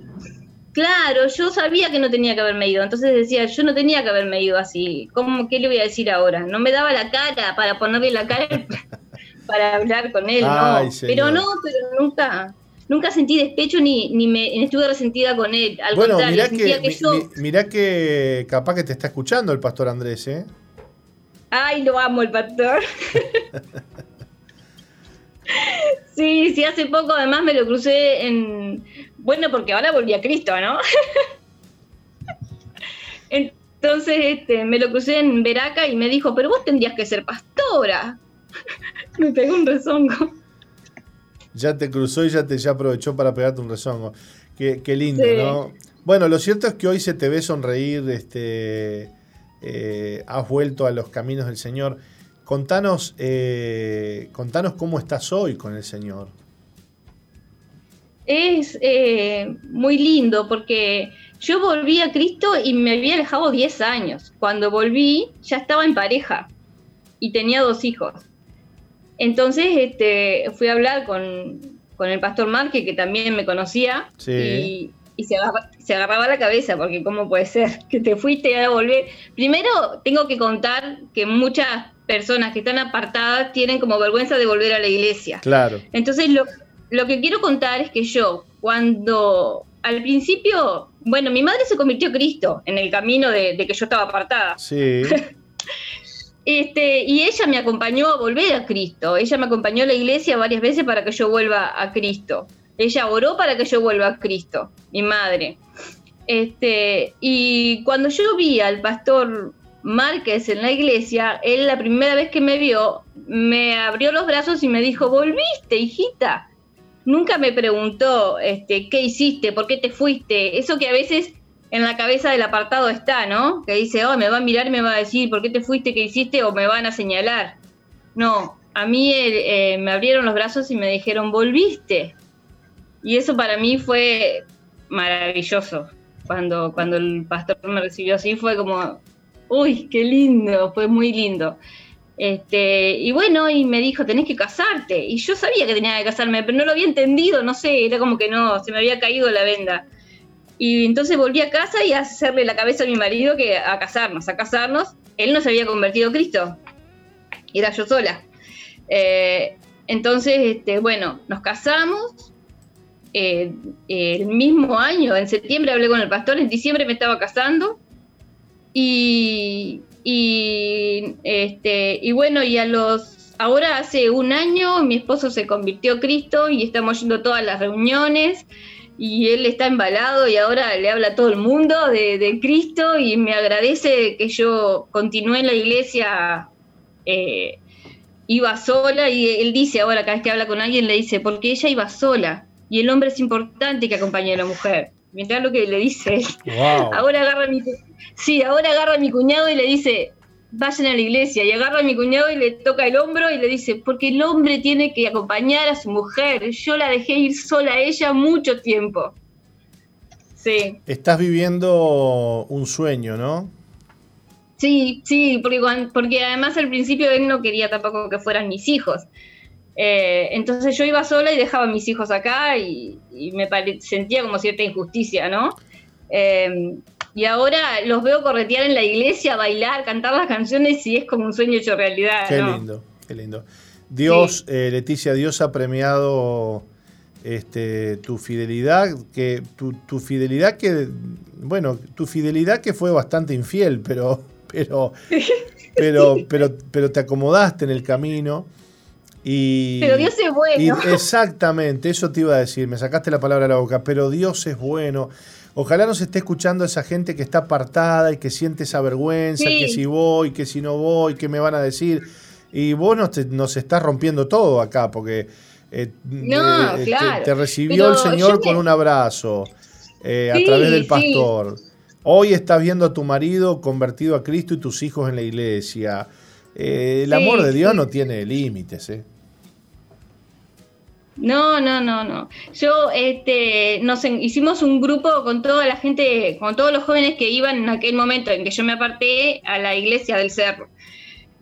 Claro, yo sabía que no tenía que haberme ido, entonces decía, yo no tenía que haberme ido así. ¿Cómo, qué le voy a decir ahora? No me daba la cara para ponerle la cara <laughs> para hablar con él, Ay, no. señor. Pero no, pero nunca, nunca sentí despecho ni, ni me estuve resentida con él. Al Bueno, contrario, mirá sentía que, que, yo. mi- mirá que capaz que te está escuchando el pastor Andrés, ¿eh? Ay, lo amo el pastor. <laughs> sí, sí, hace poco además me lo crucé en... Bueno, porque ahora volví a Cristo, ¿no? <laughs> Entonces este, me lo crucé en Veraca y me dijo, pero vos tendrías que ser pastora. <laughs> me pegó un rezongo. Ya te cruzó y ya te ya aprovechó para pegarte un rezongo. Qué, qué lindo, Sí. ¿no? Bueno, lo cierto es que hoy se te ve sonreír, este, eh, has vuelto a los caminos del Señor. Contanos, eh, contanos cómo estás hoy con el Señor. Es eh, muy lindo porque yo volví a Cristo y me había alejado 10 años. Cuando volví ya estaba en pareja y tenía dos hijos. Entonces este, fui a hablar con, con el pastor Marque, que también me conocía, Sí. y, y se, agarra- se agarraba la cabeza, porque ¿cómo puede ser que te fuiste y ahora volver? Primero, tengo que contar que muchas personas que están apartadas tienen como vergüenza de volver a la iglesia. Claro. Entonces, lo, lo que quiero contar es que yo, cuando al principio, bueno, mi madre se convirtió a Cristo en el camino de, de que yo estaba apartada. Sí. <laughs> Este, y ella me acompañó a volver a Cristo. Ella me acompañó a la iglesia varias veces para que yo vuelva a Cristo. Ella oró para que yo vuelva a Cristo, mi madre. Este, y cuando yo vi al pastor Márquez en la iglesia, él la primera vez que me vio, me abrió los brazos y me dijo, volviste, hijita. Nunca me preguntó este, qué hiciste, por qué te fuiste. Eso que a veces en la cabeza del apartado está, ¿no? Que dice, oh, me va a mirar y me va a decir, ¿por qué te fuiste, qué hiciste? O me van a señalar. No, a mí eh, me abrieron los brazos y me dijeron, volviste. Y eso para mí fue maravilloso. Cuando, cuando el pastor me recibió así fue como, uy, qué lindo, fue muy lindo. Este, y bueno, y me dijo, tenés que casarte. Y yo sabía que tenía que casarme, pero no lo había entendido, no sé, era como que no, se me había caído la venda. Y entonces volví a casa y a hacerle la cabeza a mi marido que a casarnos, a casarnos. Él no se había convertido a Cristo, era yo sola. Eh, entonces, este, bueno, nos casamos. eh, el mismo año, en septiembre hablé con el pastor, en diciembre me estaba casando. Y, y, este, y bueno, y a los. Ahora hace un año mi esposo se convirtió a Cristo y estamos yendo a todas las reuniones y él está embalado y ahora le habla a todo el mundo de, de Cristo y me agradece que yo continúe en la iglesia. eh, iba sola y él dice ahora cada vez que habla con alguien le dice porque ella iba sola y el hombre es importante que acompañe a la mujer. Mirá lo que le dice. Wow. Ahora agarra mi sí, ahora agarra a mi cuñado y le dice, vayan a la iglesia. Y agarra a mi cuñado y le toca el hombro y le dice, porque el hombre tiene que acompañar a su mujer. Yo la dejé ir sola a ella mucho tiempo. Sí, Estás viviendo un sueño, ¿no? sí, sí, porque, además al principio él no quería tampoco que fueran mis hijos. Eh, entonces yo iba sola y dejaba a mis hijos acá y, y me sentía como cierta injusticia, ¿no? Eh, y ahora los veo corretear en la iglesia, bailar, cantar las canciones y es como un sueño hecho realidad. Qué ¿no? lindo, qué lindo. Dios, eh, Leticia, Dios ha premiado este, tu fidelidad, que tu, tu fidelidad que, bueno, tu fidelidad que fue bastante infiel, pero, pero, <laughs> pero, pero, pero te acomodaste en el camino y. Pero Dios es bueno. y exactamente, eso te iba a decir, me sacaste la palabra de la boca, pero Dios es bueno. Ojalá nos esté escuchando esa gente que está apartada y que siente esa vergüenza, Sí. que si voy, que si no voy, que me van a decir. Y vos nos, te- nos estás rompiendo todo acá, porque eh, No, eh, te- claro. te, recibió Pero el Señor con un abrazo eh, a través del sí. pastor. Hoy estás viendo a tu marido convertido a Cristo y tus hijos en la iglesia. Eh, el amor de Dios no tiene límites, ¿eh? No, no, no, no. Yo, este, nos en- hicimos un grupo con toda la gente, con todos los jóvenes que iban en aquel momento en que yo me aparté a la iglesia del cerro.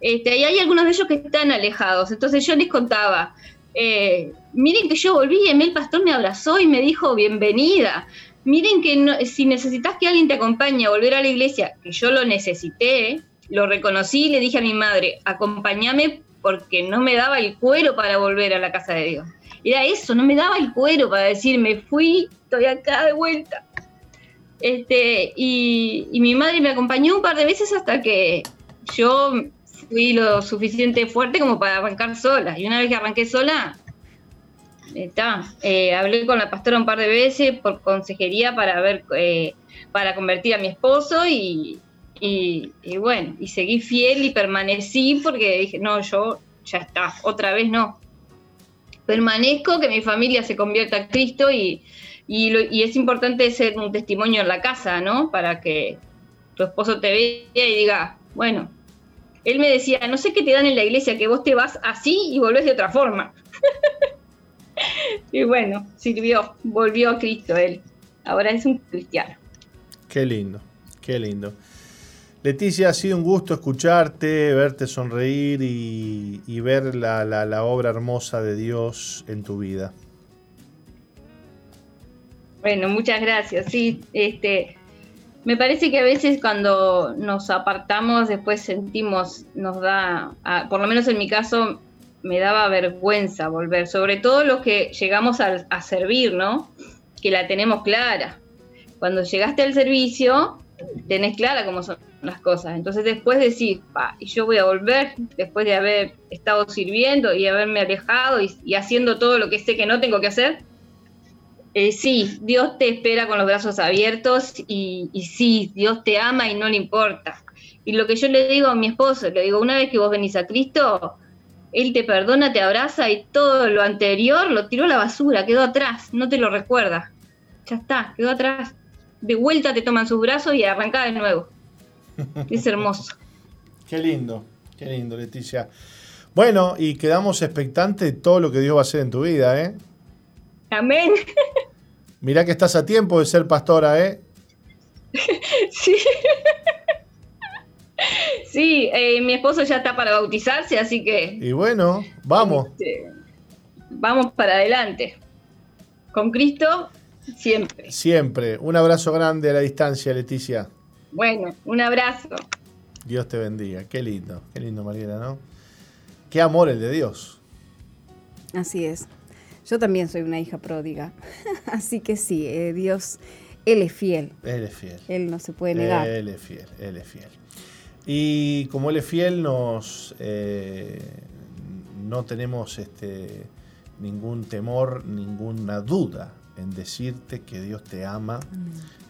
Este, y hay algunos de ellos que están alejados. Entonces yo les contaba, eh, miren que yo volví y el pastor me abrazó y me dijo bienvenida. Miren que no- si necesitas que alguien te acompañe a volver a la iglesia, que yo lo necesité, lo reconocí y le dije a mi madre, acompáñame porque no me daba el cuero para volver a la casa de Dios. Era eso, no me daba el cuero para decir, me fui, estoy acá de vuelta. Este, y, mi madre me acompañó un par de veces hasta que yo fui lo suficiente fuerte como para arrancar sola. Y una vez que arranqué sola, está, eh, hablé con la pastora un par de veces por consejería para ver, eh, para convertir a mi esposo y, y, y bueno, y seguí fiel y permanecí porque dije, no, yo ya está, otra vez no permanezco, que mi familia se convierta a Cristo y, lo- y es importante ser un testimonio en la casa, ¿no? Para que tu esposo te vea y diga, bueno, él me decía, no sé qué te dan en la iglesia, que vos te vas así y volvés de otra forma. <laughs> y bueno, sirvió, volvió a Cristo él. Ahora es un cristiano. Qué lindo, qué lindo. Leticia, ha sido un gusto escucharte, verte sonreír y, ver la, obra hermosa de Dios en tu vida. Bueno, muchas gracias. Sí, este, me parece que a veces cuando nos apartamos después sentimos, nos da, a- por lo menos en mi caso, me daba vergüenza volver, sobre todo los que llegamos al- a, servir, ¿no? Que la tenemos clara. Cuando llegaste al servicio, tenés clara cómo son las cosas. Entonces después decís, pa, y yo voy a volver después de haber estado sirviendo y haberme alejado y- haciendo todo lo que sé que no tengo que hacer. Eh, sí, Dios te espera con los brazos abiertos y, y sí, Dios te ama y no le importa. Y lo que yo le digo a mi esposo, le digo, una vez que vos venís a Cristo, Él te perdona, te abraza y todo lo anterior lo tiró a la basura, quedó atrás, no te lo recuerda. Ya está, quedó atrás. De vuelta te toman sus brazos y arrancá de nuevo. Es hermoso. Qué lindo, qué lindo, Leticia. Bueno, y quedamos expectantes de todo lo que Dios va a hacer en tu vida, ¿eh? Amén. Mirá que estás a tiempo de ser pastora, ¿eh? <laughs> Sí. Sí, eh, mi esposo ya está para bautizarse, así que Y bueno, vamos. este, vamos para adelante. Con Cristo, siempre. Siempre. Un abrazo grande a la distancia, Leticia. Bueno, un abrazo. Dios te bendiga. Qué lindo, qué lindo, Mariela, ¿no? Qué amor el de Dios. Así es. Yo también soy una hija pródiga. <laughs> Así que sí, eh, Dios, Él es fiel. Él es fiel. Él no se puede negar. Él es fiel, él es fiel. Y como él es fiel, nos eh, no tenemos este, ningún temor, ninguna duda en decirte que Dios te ama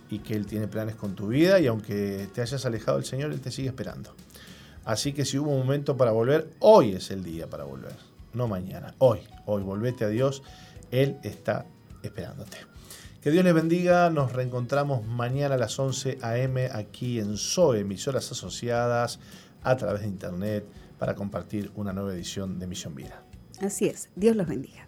y que Él tiene planes con tu vida y aunque te hayas alejado del Señor, Él te sigue esperando. Así que si hubo un momento para volver, hoy es el día para volver, no mañana, hoy, hoy, volvete a Dios, Él está esperándote. Que Dios les bendiga, nos reencontramos mañana a las 11 a.m. aquí en SOE, emisoras asociadas a través de internet para compartir una nueva edición de Misión Vida. Así es. Dios los bendiga.